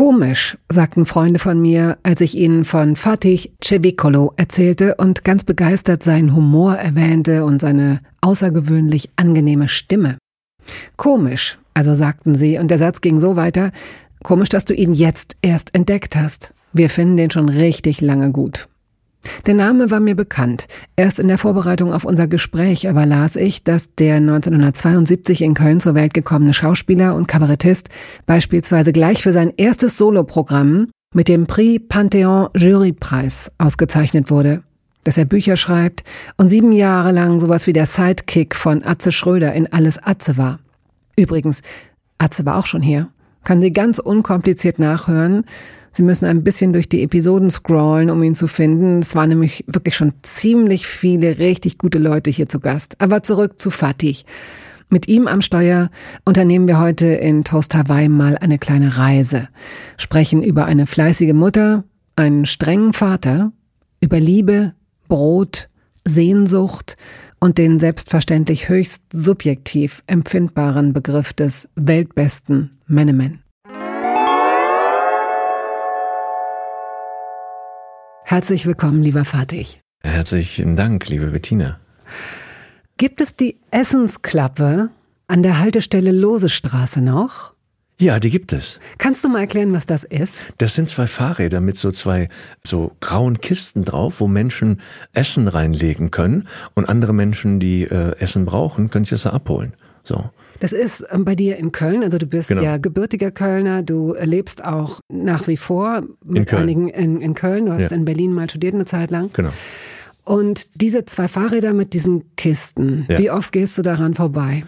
Komisch, sagten Freunde von mir, als ich ihnen von Fatih Cevicolo erzählte und ganz begeistert seinen Humor erwähnte und seine außergewöhnlich angenehme Stimme. Komisch, also sagten sie, und der Satz ging so weiter, komisch, dass du ihn jetzt erst entdeckt hast. Wir finden den schon richtig lange gut. Der Name war mir bekannt. Erst in der Vorbereitung auf unser Gespräch aber las ich, dass der 1972 in Köln zur Welt gekommene Schauspieler und Kabarettist beispielsweise gleich für sein erstes Soloprogramm mit dem Prix Pantheon Jurypreis ausgezeichnet wurde. Dass er Bücher schreibt und sieben Jahre lang sowas wie der Sidekick von Atze Schröder in Alles Atze war. Übrigens, Atze war auch schon hier. Kann sie ganz unkompliziert nachhören. Sie müssen ein bisschen durch die Episoden scrollen, um ihn zu finden. Es waren nämlich wirklich schon ziemlich viele richtig gute Leute hier zu Gast. Aber zurück zu Fatih. Mit ihm am Steuer unternehmen wir heute in Toast Hawaii mal eine kleine Reise. Sprechen über eine fleißige Mutter, einen strengen Vater, über Liebe, Brot, Sehnsucht und den selbstverständlich höchst subjektiv empfindbaren Begriff des weltbesten Menemen. Herzlich willkommen, lieber Fatih. Herzlichen Dank, liebe Bettina. Gibt es die Essensklappe an der Haltestelle Losestraße noch? Ja, die gibt es. Kannst du mal erklären, was das ist? Das sind zwei Fahrräder mit so zwei so grauen Kisten drauf, wo Menschen Essen reinlegen können und andere Menschen, die äh, Essen brauchen, können sich das da abholen. So. Das ist ähm, bei dir in Köln, also du bist Genau. ja gebürtiger Kölner, du lebst auch nach wie vor mit Köln. einigen in, in Köln, du hast Ja. in Berlin mal studiert eine Zeit lang. Genau. Und diese zwei Fahrräder mit diesen Kisten, Ja. wie oft gehst du daran vorbei?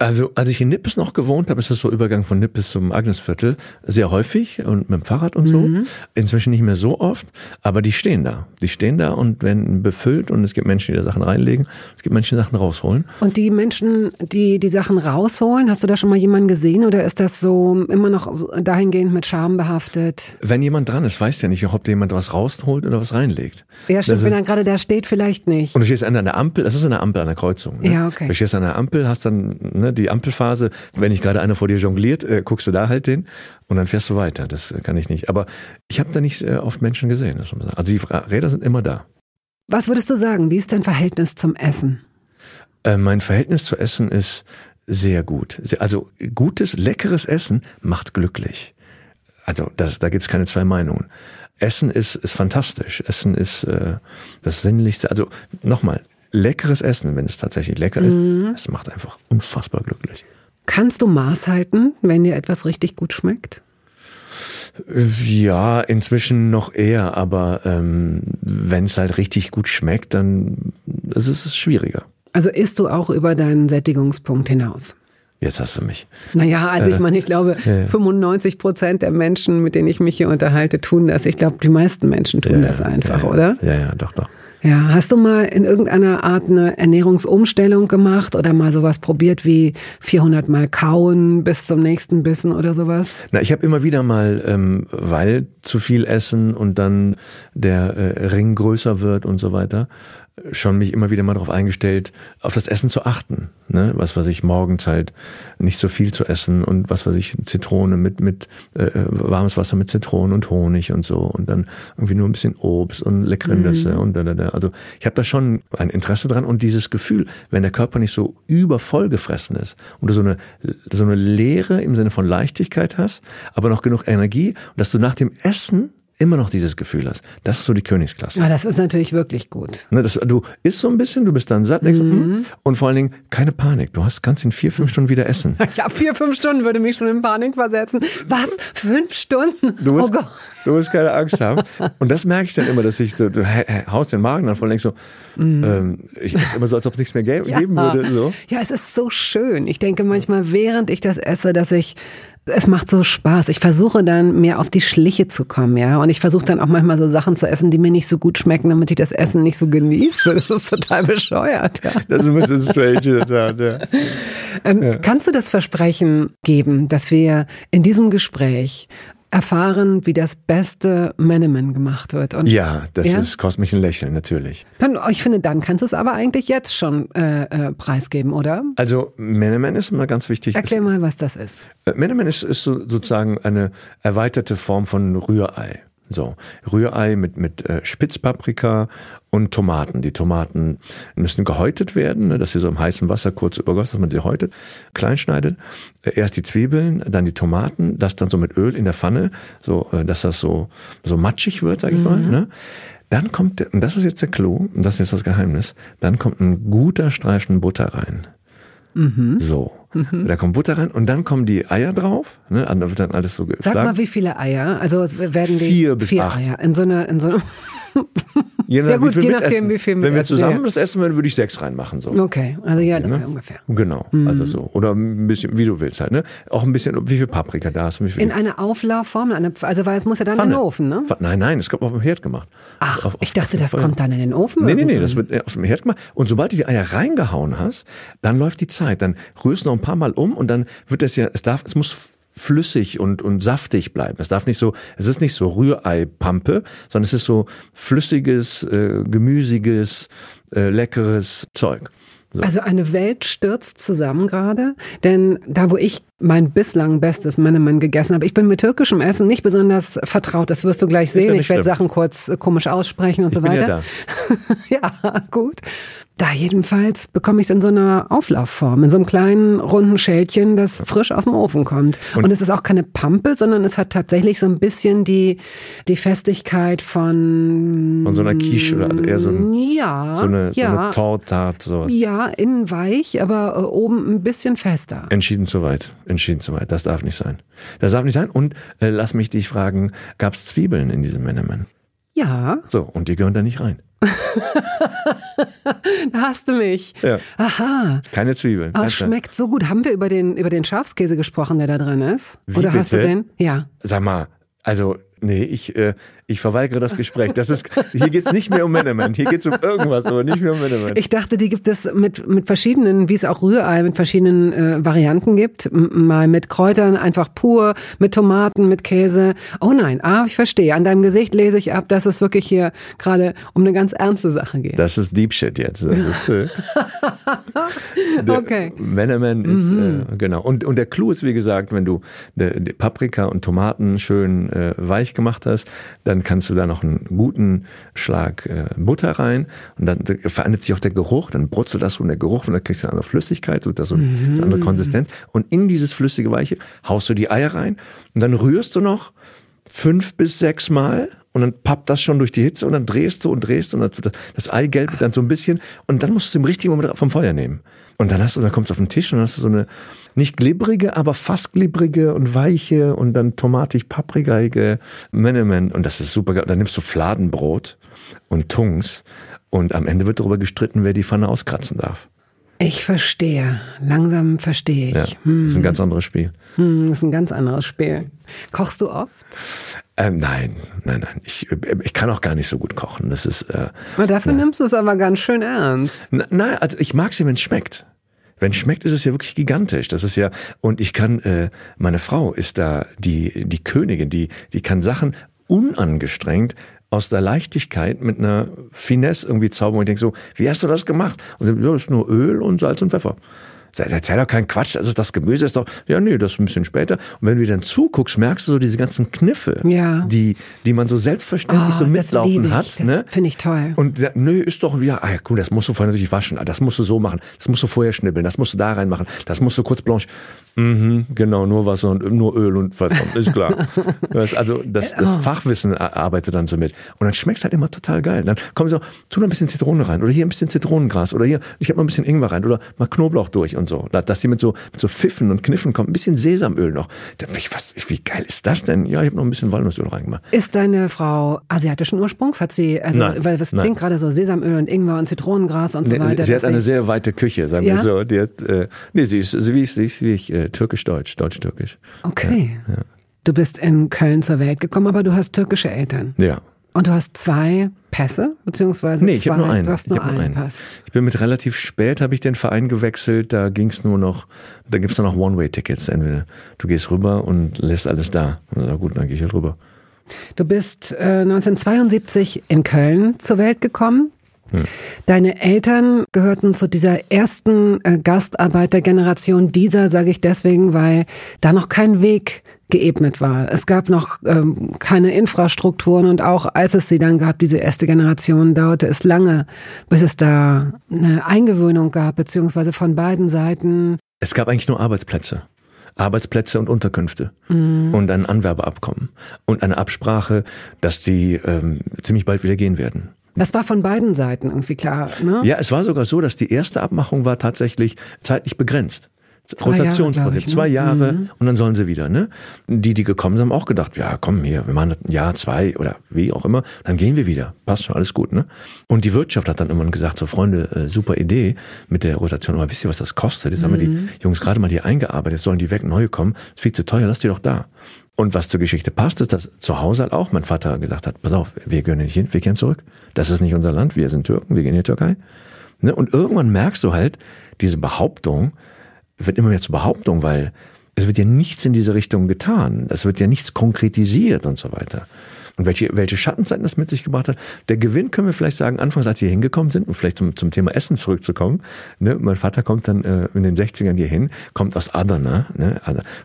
Also, als ich in Nippes noch gewohnt habe, ist das so Übergang von Nippes zum Agnesviertel, sehr häufig und mit dem Fahrrad und so. Inzwischen nicht mehr so oft, aber die stehen da. Die stehen da und werden befüllt und es gibt Menschen, die da Sachen reinlegen, es gibt Menschen, die Sachen rausholen. Und die Menschen, die die Sachen rausholen, hast du da schon mal jemanden gesehen oder ist das so immer noch dahingehend mit Scham behaftet? Wenn jemand dran ist, weiß der nicht, ob da jemand was rausholt oder was reinlegt. Ja, stimmt, wenn er gerade da steht, vielleicht nicht. Und du stehst an der Ampel, das ist eine Ampel an der Kreuzung. Ne? Ja, okay. Du stehst an der Ampel, hast dann ne, die Ampelphase, wenn nicht gerade einer vor dir jongliert, äh, guckst du da halt hin und dann fährst du weiter. Das äh, kann ich nicht. Aber ich habe da nicht äh, oft Menschen gesehen. Das muss man sagen. Also die Räder sind immer da. Was würdest du sagen? Wie ist dein Verhältnis zum Essen? Äh, mein Verhältnis zu Essen ist sehr gut. Also gutes, leckeres Essen macht glücklich. Also das, da gibt's keine zwei Meinungen. Essen ist, ist fantastisch. Essen ist äh, das Sinnlichste. Also nochmal, leckeres Essen, wenn es tatsächlich lecker ist, es macht einfach unfassbar glücklich. Kannst du Maß halten, wenn dir etwas richtig gut schmeckt? Ja, inzwischen noch eher, aber ähm, wenn es halt richtig gut schmeckt, dann ist es schwieriger. Also isst du auch über deinen Sättigungspunkt hinaus? Jetzt hast du mich. Naja, also ich meine, ich glaube, ja. 95 Prozent der Menschen, mit denen ich mich hier unterhalte, tun das. Ich glaube, die meisten Menschen tun Ja, das ja, einfach, ja, ja. oder? Ja, ja, doch, doch. Ja, hast du mal in irgendeiner Art eine Ernährungsumstellung gemacht oder mal sowas probiert wie 400 Mal kauen bis zum nächsten Bissen oder sowas? Na, ich habe immer wieder mal, ähm, weil zu viel essen und dann der äh, Ring größer wird und so weiter, schon mich immer wieder mal darauf eingestellt, auf das Essen zu achten. Ne? Was weiß ich, morgens halt nicht so viel zu essen und was weiß ich, Zitrone mit, mit äh, warmes Wasser mit Zitronen und Honig und so und dann irgendwie nur ein bisschen Obst und leckere Nüsse und da, da, da. Also ich habe da schon ein Interesse dran und dieses Gefühl, wenn der Körper nicht so übervoll gefressen ist und du so eine, so eine Leere im Sinne von Leichtigkeit hast, aber noch genug Energie und dass du nach dem Essen immer noch dieses Gefühl hast. Das ist so die Königsklasse. Ja, das ist natürlich wirklich gut. Ne, das, du isst so ein bisschen, du bist dann satt, mhm. mm, und vor allen Dingen keine Panik. Du hast, kannst in vier, fünf Stunden wieder essen. Ja, vier, fünf Stunden würde mich schon in Panik versetzen. Was? Fünf Stunden? Du musst, oh Gott. Du musst keine Angst haben. Und das merke ich dann immer, dass ich, du, du haust den Magen dann voll denkst so, mm. ähm, ich esse immer so, als ob es nichts mehr geben ja. würde. So. Ja, es ist so schön. Ich denke manchmal, während ich das esse, dass ich es macht so Spaß. Ich versuche dann mehr auf die Schliche zu kommen, ja. Und ich versuche dann auch manchmal so Sachen zu essen, die mir nicht so gut schmecken, damit ich das Essen nicht so genieße. Das ist total bescheuert. Ja. Das ist ein bisschen strange. ja. Ähm, ja. Kannst du das Versprechen geben, dass wir in diesem Gespräch erfahren, wie das beste Menemen gemacht wird. Und, ja, das ja? ist, kostet mich ein Lächeln, natürlich. Dann, ich finde, dann kannst du es aber eigentlich jetzt schon äh, äh, preisgeben, oder? Also Menemen ist immer ganz wichtig. Erklär mal, was das ist. Äh, Menemen ist, ist so, sozusagen eine erweiterte Form von Rührei. So, Rührei mit, mit äh, Spitzpaprika und Tomaten. Die Tomaten müssen gehäutet werden, ne, dass sie so im heißen Wasser kurz übergossen, dass man sie häutet, klein schneidet. Äh, erst die Zwiebeln, dann die Tomaten, das dann so mit Öl in der Pfanne, so äh, dass das so so matschig wird, sag ich mhm. mal. Ne? Dann kommt, und das ist jetzt der Clou, und das ist jetzt das Geheimnis, dann kommt ein guter Streifen Butter rein. Mhm. So. Mhm. Da kommt Butter rein und dann kommen die Eier drauf. Ne? Da wird dann alles so geschlagen. Sag mal, wie viele Eier? Also werden die vier bis vier acht. Eier in so eine, in so eine Je, nach, ja gut, je nachdem, wie viel Wenn wir zusammen das essen würden, würde ich sechs reinmachen. So. Okay, also ja, ja ungefähr. Genau, mhm. also so. Oder ein bisschen, wie du willst halt. Ne? Auch ein bisschen, wie viel Paprika da hast. Wie viel in einer Auflaufform? Eine, also weil es muss ja dann Pfanne. in den Ofen, ne? Nein, nein, es kommt auf dem Herd gemacht. Ach, auf, ich dachte, das kommt dann in den Ofen? Nee, nee, nee, das wird auf dem Herd gemacht. Und sobald du die Eier reingehauen hast, dann läuft die Zeit. Dann rührst du noch ein paar Mal um und dann wird das ja, es darf, es muss flüssig und, und saftig bleiben. Es darf nicht so, es ist nicht so Rührei-Pampe, sondern es ist so flüssiges, äh, gemüsiges, äh, leckeres Zeug. So. Also eine Welt stürzt zusammen gerade, denn da, wo ich mein bislang bestes Menemen gegessen habe, ich bin mit türkischem Essen nicht besonders vertraut, das wirst du gleich sehen. Ja ich werde Sachen kurz äh, komisch aussprechen und ich so weiter. Ja, ja, gut. Da jedenfalls bekomme ich es in so einer Auflaufform, in so einem kleinen runden Schälchen, das frisch aus dem Ofen kommt. Und, und, es ist auch keine Pampe, sondern es hat tatsächlich so ein bisschen die, die Festigkeit von... Von so einer Quiche oder eher so, ein, ja, so eine, ja, so eine Tortart, sowas. Ja, innen weich, aber äh, oben ein bisschen fester. Entschieden zu weit, entschieden zu weit. Das darf nicht sein. Das darf nicht sein. Und äh, lass mich dich fragen, gab es Zwiebeln in diesem Menemen? Ja. So, und die gehören da nicht rein. da hast du mich. Ja. Aha. Keine Zwiebeln. Aber es schmeckt so gut. Haben wir über den, über den Schafskäse gesprochen, der da drin ist? Wie Oder bitte? hast du den? Ja. Sag mal, also, nee, ich, äh, ich verweigere das Gespräch. Das ist, hier geht's nicht mehr um Management. Hier geht's um irgendwas, aber nicht mehr um Management. Ich dachte, die gibt es mit, mit verschiedenen, wie es auch Rührei mit verschiedenen äh, Varianten gibt. Mal mit Kräutern, einfach pur, mit Tomaten, mit Käse. Oh nein, ah, ich verstehe. An deinem Gesicht lese ich ab, dass es wirklich hier gerade um eine ganz ernste Sache geht. Das ist Deep Shit jetzt. Das ist, äh, okay. Management ist, mhm. äh, genau. Und, und der Clou ist, wie gesagt, wenn du de Paprika und Tomaten schön äh, weich gemacht hast, dann dann kannst du da noch einen guten Schlag äh, Butter rein und dann verändert sich auch der Geruch, dann brutzelt das so und der Geruch und dann kriegst du eine andere Flüssigkeit, so das so mhm. eine andere Konsistenz und in dieses flüssige Weiche haust du die Eier rein und dann rührst du noch fünf bis sechs Mal und dann pappt das schon durch die Hitze und dann drehst du und drehst und das Eigelb dann so ein bisschen und dann musst du es im richtigen Moment vom Feuer nehmen. Und dann hast du, dann kommst du auf den Tisch und dann hast du so eine nicht glibbrige, aber fast glibbrige und weiche und dann tomatig paprikaige Menemen. Und das ist super geil. Dann nimmst du Fladenbrot und Tungs und am Ende wird darüber gestritten, wer die Pfanne auskratzen darf. Ich verstehe. Langsam verstehe ich. Ja, hm. Das ist ein ganz anderes Spiel. Hm, das ist ein ganz anderes Spiel. Kochst du oft? Ähm, nein, nein, nein. Ich, ich kann auch gar nicht so gut kochen. Das ist. Äh, aber dafür ja. nimmst du es aber ganz schön ernst. Nein, also ich mag sie, wenn es schmeckt. Wenn es schmeckt, ist es ja wirklich gigantisch. Das ist ja und ich kann. Äh, meine Frau ist da die die Königin. Die die kann Sachen unangestrengt aus der Leichtigkeit mit einer Finesse irgendwie zaubern. Und ich denke so, wie hast du das gemacht? Und sie, ja, ist nur Öl und Salz und Pfeffer. Erzähl doch keinen Quatsch, das ist das Gemüse ist doch, ja nee, das ist ein bisschen später. Und wenn du dann zuguckst, merkst du so diese ganzen Kniffe, ja. die, die man so selbstverständlich oh, so mitlaufen hat. Das ne? finde ich toll. Und ja, nö, ist doch, ja, ah, cool, das musst du vorher natürlich waschen, ah, das musst du so machen, das musst du vorher schnibbeln, das musst du da reinmachen, das musst du kurz blanche. Mhm, genau, nur Wasser und nur Öl und ist klar. also das, das oh. Fachwissen arbeitet dann so mit. Und dann schmeckt halt immer total geil. Dann kommen so, tu noch ein bisschen Zitrone rein oder hier ein bisschen Zitronengras oder hier, ich habe noch ein bisschen Ingwer rein oder mal Knoblauch durch und so. Dass die mit so, mit so Pfiffen und Kniffen kommt, ein bisschen Sesamöl noch. Was, wie geil ist das denn? Ja, ich habe noch ein bisschen Walnussöl reingemacht. Ist deine Frau asiatischen Ursprungs? Hat sie, also, nein, weil das klingt gerade so Sesamöl und Ingwer und Zitronengras und so nee, weiter. Sie hat eine sehr weite Küche, sagen ja? wir so. Die hat, äh, nee, sie ist, sie ist, sie ist wie ich, äh, türkisch-deutsch, deutsch-türkisch. Okay. Ja, ja. Du bist in Köln zur Welt gekommen, aber du hast türkische Eltern. Ja. Und du hast zwei Pässe, beziehungsweise nee, ich habe nur einen. Du hast nur ich einen, nur einen Pass. Ich bin mit relativ spät, habe ich den Verein gewechselt, da ging es nur noch, da gibt's nur noch One-Way-Tickets. Entweder du gehst rüber und lässt alles da. Na gut, dann gehe ich halt rüber. Du bist äh, 1972 in Köln zur Welt gekommen. Hm. Deine Eltern gehörten zu dieser ersten äh, Gastarbeitergeneration. Dieser sage ich deswegen, weil da noch kein Weg geebnet war. Es gab noch ähm, keine Infrastrukturen und auch als es sie dann gab, diese erste Generation, dauerte es lange, bis es da eine Eingewöhnung gab, beziehungsweise von beiden Seiten. Es gab eigentlich nur Arbeitsplätze. Arbeitsplätze und Unterkünfte mhm. und ein Anwerbeabkommen und eine Absprache, dass die ähm, ziemlich bald wieder gehen werden. Das war von beiden Seiten irgendwie klar, ne? Ja, es war sogar so, dass die erste Abmachung war tatsächlich zeitlich begrenzt. Rotationsprojekt, zwei Jahre mhm. und dann sollen sie wieder. Ne? Die, die gekommen sind, haben auch gedacht, ja, komm hier, wir machen ein Jahr, zwei oder wie auch immer, dann gehen wir wieder. Passt schon, alles gut. Ne? Und die Wirtschaft hat dann immer gesagt, so Freunde, äh, super Idee mit der Rotation, aber wisst ihr, was das kostet? Jetzt mhm. haben wir die mhm. Jungs gerade mal hier eingearbeitet, jetzt sollen die weg, neue kommen, ist viel zu teuer, lass die doch da. Und was zur Geschichte passt, ist, dass zu Hause halt auch mein Vater gesagt hat, pass auf, wir gehen nicht hin, wir gehen zurück. Das ist nicht unser Land, wir sind Türken, wir gehen in die Türkei. Ne? Und irgendwann merkst du halt, diese Behauptung, wird immer mehr zur Behauptung, weil es wird ja nichts in diese Richtung getan. Es wird ja nichts konkretisiert und so weiter. Und welche, welche Schattenzeiten das mit sich gebracht hat. Der Gewinn können wir vielleicht sagen, anfangs, als wir hier hingekommen sind, um vielleicht zum, zum Thema Essen zurückzukommen. Ne, mein Vater kommt dann äh, in den 60ern hier hin, kommt aus Adana, ne,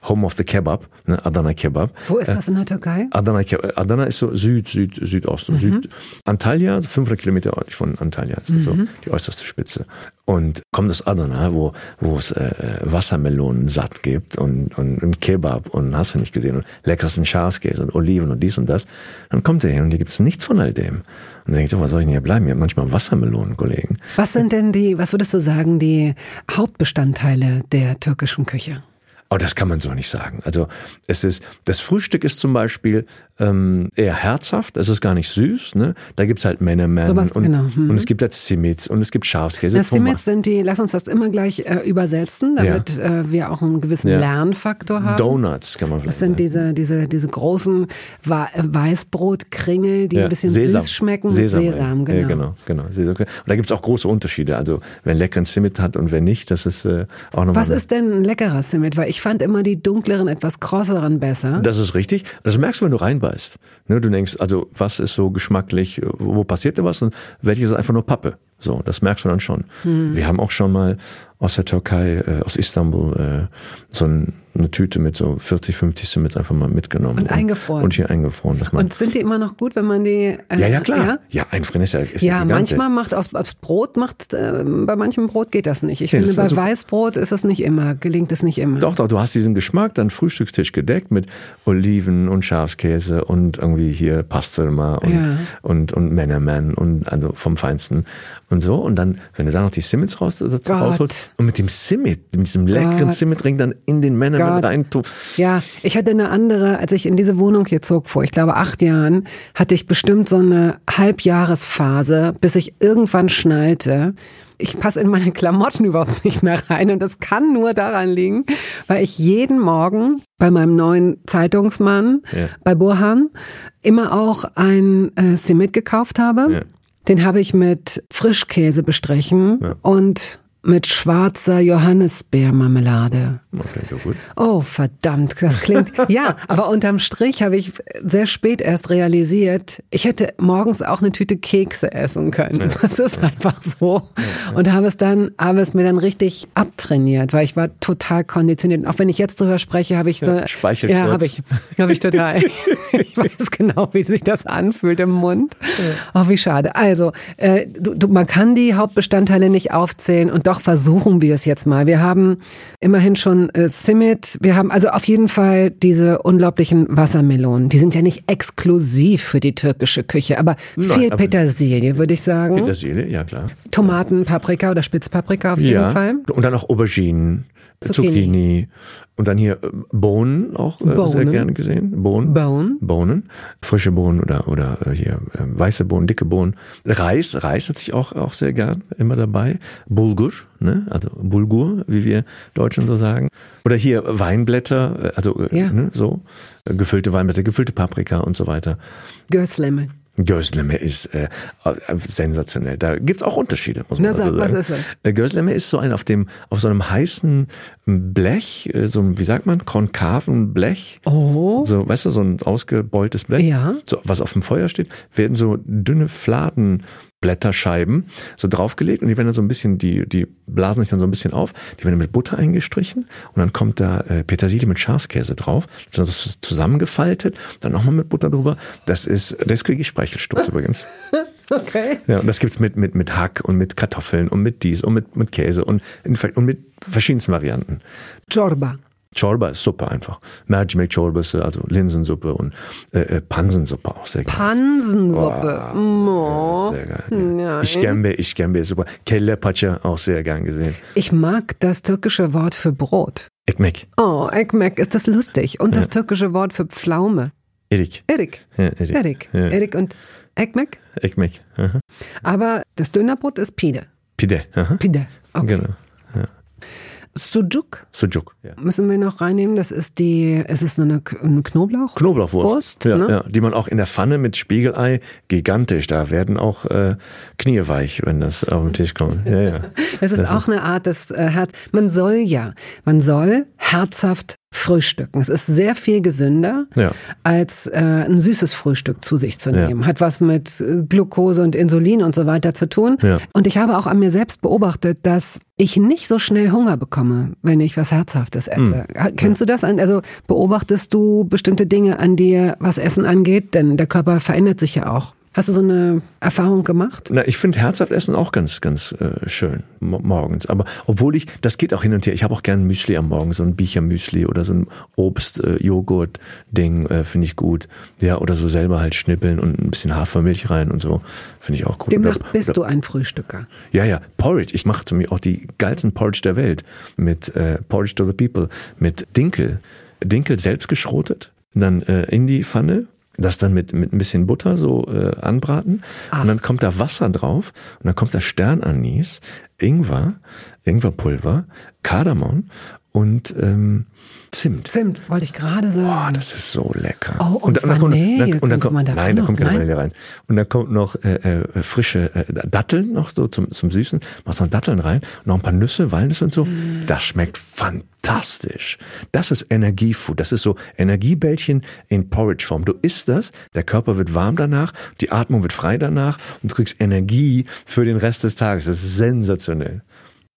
Home of the Kebab, ne, Adana Kebab. Wo ist das in der Türkei? Adana, Adana ist so Süd, Süd, Südost, mhm. Süd. Antalya, so 500 Kilometer östlich von Antalya, ist mhm. so die äußerste Spitze. Und kommt aus Adana, wo, wo es äh, Wassermelonen satt gibt und, und, und Kebab und hast du nicht gesehen und leckersten Schafskäse und Oliven und dies und das. Dann kommt er hin und hier gibt's nichts von all dem. Und dann denkt so, was soll ich denn hier bleiben? Ich habe manchmal Wassermelonen, Kollegen. Was sind denn die, was würdest du sagen, die Hauptbestandteile der türkischen Küche? Aber das kann man so nicht sagen. Also es ist, das Frühstück ist zum Beispiel ähm, eher herzhaft, es ist gar nicht süß. Ne? Da gibt's halt Männermann so und, genau. mhm. und es gibt halt Simits und es gibt Schafskäse. Das Simits sind die, lass uns das immer gleich äh, übersetzen, damit ja. äh, wir auch einen gewissen ja. Lernfaktor haben. Donuts kann man vielleicht Das sind diese, diese, diese großen Weißbrotkringel, die ja. ein bisschen Sesam. süß schmecken Sesam, mit Sesam. Genau. Ja, genau, genau. Und da gibt's auch große Unterschiede. Also wer einen leckeren Simit hat und wer nicht, das ist äh, auch nochmal... Was ist denn ein leckerer Simit? Weil ich fand immer die dunkleren, etwas krosseren besser. Das ist richtig. Das merkst du, wenn du reinbeißt. Ne, du denkst, also was ist so geschmacklich, wo passiert da was und welches ist einfach nur Pappe. So, das merkst du dann schon. Hm. Wir haben auch schon mal aus der Türkei, äh, aus Istanbul, äh, so ein eine Tüte mit so 40, 50 Simmits einfach mal mitgenommen. Und, und eingefroren. Und hier eingefroren. Dass man und sind die immer noch gut, wenn man die... Äh, ja, ja, klar. Ja, ja einfrieren ist ja ist Ja, ja manchmal macht aus, aus Brot, macht äh, bei manchem Brot geht das nicht. Ich nee, finde, bei so Weißbrot ist es nicht immer, gelingt es nicht immer. Doch, doch, du hast diesen Geschmack, dann Frühstückstisch gedeckt mit Oliven und Schafskäse und irgendwie hier Pastelma und, ja. und, und Männermann und also vom Feinsten und so. Und dann, wenn du da noch die Simmits raus, dazu rausholst und mit dem Simit, mit diesem leckeren Simit-Ring dann in den Männermann rein Ja, ich hatte eine andere, als ich in diese Wohnung hier zog, vor, ich glaube, acht Jahren, hatte ich bestimmt so eine Halbjahresphase, bis ich irgendwann schnallte, ich passe in meine Klamotten überhaupt nicht mehr rein und das kann nur daran liegen, weil ich jeden Morgen bei meinem neuen Zeitungsmann ja. bei Burhan immer auch ein äh, Simit gekauft habe. Ja. Den habe ich mit Frischkäse bestrichen ja. und mit schwarzer Johannisbeermarmelade. Okay, ja gut. Oh, verdammt, das klingt. ja, aber unterm Strich habe ich sehr spät erst realisiert, ich hätte morgens auch eine Tüte Kekse essen können. Ja. Das ist einfach so. Ja, und habe es dann, habe es mir dann richtig abtrainiert, weil ich war total konditioniert. Auch wenn ich jetzt drüber spreche, habe ich so. Ja, Speichel Ja, habe ich, habe ich total. ich weiß genau, wie sich das anfühlt im Mund. Oh, wie schade. Also, äh, du, du, man kann die Hauptbestandteile nicht aufzählen und doch versuchen wir es jetzt mal. Wir haben immerhin schon äh, Simit, wir haben also auf jeden Fall diese unglaublichen Wassermelonen. Die sind ja nicht exklusiv für die türkische Küche, aber Nein, viel aber Petersilie, würde ich sagen. Petersilie, ja klar. Tomaten, Paprika oder Spitzpaprika auf jeden ja. Fall. Und dann auch Auberginen. Zucchini. Zucchini. Und dann hier äh, Bohnen auch äh, Bohnen. sehr gerne gesehen. Bohnen. Bohnen. Bohnen. Frische Bohnen oder, oder äh, hier äh, weiße Bohnen, dicke Bohnen. Reis. Reis hatte ich auch, auch sehr gern immer dabei. Bulgur, ne? also Bulgur, wie wir Deutschen so sagen. Oder hier Weinblätter, also ja. ne, so. Gefüllte Weinblätter, gefüllte Paprika und so weiter. Göslemme. Gözleme ist äh, sensationell. Da gibt's auch Unterschiede, muss man Na, sag, sagen. Was ist das? Äh, Gözleme ist so ein auf dem auf so einem heißen Blech, äh, so ein, wie sagt man, konkaven Blech. Oh. So, weißt du, so ein ausgebeultes Blech. Ja. So, was auf dem Feuer steht, werden so dünne Fladen Blätterscheiben so draufgelegt und die werden dann so ein bisschen, die, die blasen sich dann so ein bisschen auf, die werden mit Butter eingestrichen und dann kommt da äh, Petersilie mit Schafskäse drauf, dann ist das zusammengefaltet, dann nochmal mit Butter drüber. Das ist, das kriege ich Speichelsturz übrigens. Okay. Ja, und das gibt's mit, mit, mit Hack und mit Kartoffeln und mit dies und mit, mit Käse und, und mit verschiedensten Varianten. Chorba. Chorba ist super einfach. Mercimek Çorbası, also Linsensuppe und äh, äh, Pansensuppe auch sehr geil. Pansensuppe. Oh. Sehr geil. Ja. Işkembe, Işkembe ist super. Kelle Paça auch sehr gern gesehen. Ich mag das türkische Wort für Brot. Ekmek. Oh, Ekmek, ist das lustig. Und das türkische Wort für Pflaume. Erik. Erik. Ja, Erik. Erik. Ja. Erik und Ekmek. Ekmek. Aha. Aber das Dönerbrot ist Pide. Pide. Aha. Pide. Okay. Genau. Ja. Sujuk Sujuk. Ja. müssen wir noch reinnehmen. Das ist die, es ist so eine, eine Knoblauch. Knoblauchwurst. Wurst, ja, ne? ja, die man auch in der Pfanne mit Spiegelei, gigantisch, da werden auch äh, Knie weich, wenn das auf den Tisch kommt. Ja, ja. Das ist Das auch eine Art des äh, Herz. Man soll ja, man soll herzhaft frühstücken. Es ist sehr viel gesünder, Ja. als äh, ein süßes Frühstück zu sich zu Ja. nehmen. Hat was mit Glucose und Insulin und so weiter zu tun. Ja. Und ich habe auch an mir selbst beobachtet, dass ich nicht so schnell Hunger bekomme, wenn ich was Herzhaftes esse. Ha- Kennst du das? Also beobachtest du bestimmte Dinge an dir, was Essen angeht? Denn der Körper verändert sich ja auch. Hast du so eine Erfahrung gemacht? Na, ich finde herzhaft essen auch ganz, ganz äh, schön mo- morgens. Aber obwohl ich, das geht auch hin und her. Ich habe auch gern Müsli am Morgen, so ein Bicher-Müsli oder so ein Obst-Joghurt-Ding äh, finde ich gut. Ja, oder so selber halt schnippeln und ein bisschen Hafermilch rein und so finde ich auch gut. Demnach Oder- bist oder- du ein Frühstücker. Ja, ja, Porridge. Ich mache zu mir auch die geilsten Porridge der Welt mit äh, Porridge to the People mit Dinkel. Dinkel selbst geschrotet, dann äh, in die Pfanne, das dann mit, mit ein bisschen Butter so äh, anbraten Ah. und dann kommt da Wasser drauf und dann kommt da Sternanis, Ingwer, Ingwerpulver, Kardamom und ähm, Zimt. Zimt, wollte ich gerade sagen. Oh, das ist so lecker. Oh, und dann kommt, Vanille dann, und dann kommt, man da nein, da kommt keine? Vanille rein. Und dann kommt noch äh, äh, frische äh, Datteln noch so zum, zum Süßen. Machst noch Datteln rein, noch ein paar Nüsse, Walnüsse und so. Mm. Das schmeckt fantastisch. Das ist Energiefood. Das ist so Energiebällchen in Porridge-Form. Du isst das, der Körper wird warm danach, die Atmung wird frei danach und du kriegst Energie für den Rest des Tages. Das ist sensationell.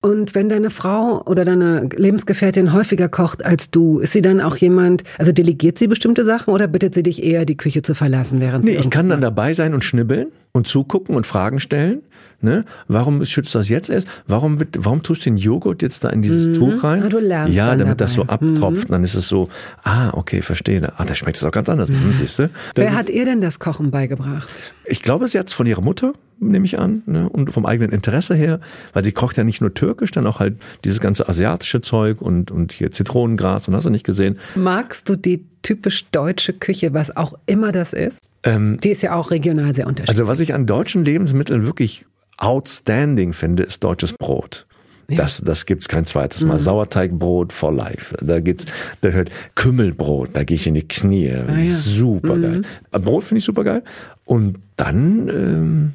Und wenn deine Frau oder deine Lebensgefährtin häufiger kocht als du, ist sie dann auch jemand, also delegiert sie bestimmte Sachen oder bittet sie dich eher, die Küche zu verlassen, während sie Nee, ich kann dann dabei sein und schnibbeln und zugucken und Fragen stellen. Ne? Warum schützt das jetzt erst? Warum, wird, warum tust du den Joghurt jetzt da in dieses Tuch rein? Ah, du lernst ja, damit das so dabei. Mhm. abtropft. Dann ist es so, ah, okay, verstehe. Ah, da schmeckt es auch ganz anders. Mhm. Siehst du? Wer hat ihr denn das Kochen beigebracht? Ich glaube, sie hat es von ihrer Mutter, nehme ich an, ne? und vom eigenen Interesse her, weil sie kocht ja nicht nur türkisch, dann auch halt dieses ganze asiatische Zeug und, und hier Zitronengras und hast du nicht gesehen. Magst du die typisch deutsche Küche, was auch immer das ist? Ähm, Die ist ja auch regional sehr unterschiedlich. Also was ich an deutschen Lebensmitteln wirklich outstanding finde, ist deutsches Brot. Das, das gibt's kein zweites Mhm. Mal. Sauerteigbrot for life. Da geht's, da hört Kümmelbrot, da gehe ich in die Knie. Ah, ja. Mhm. Super geil. Brot finde ich super geil. Und dann ähm,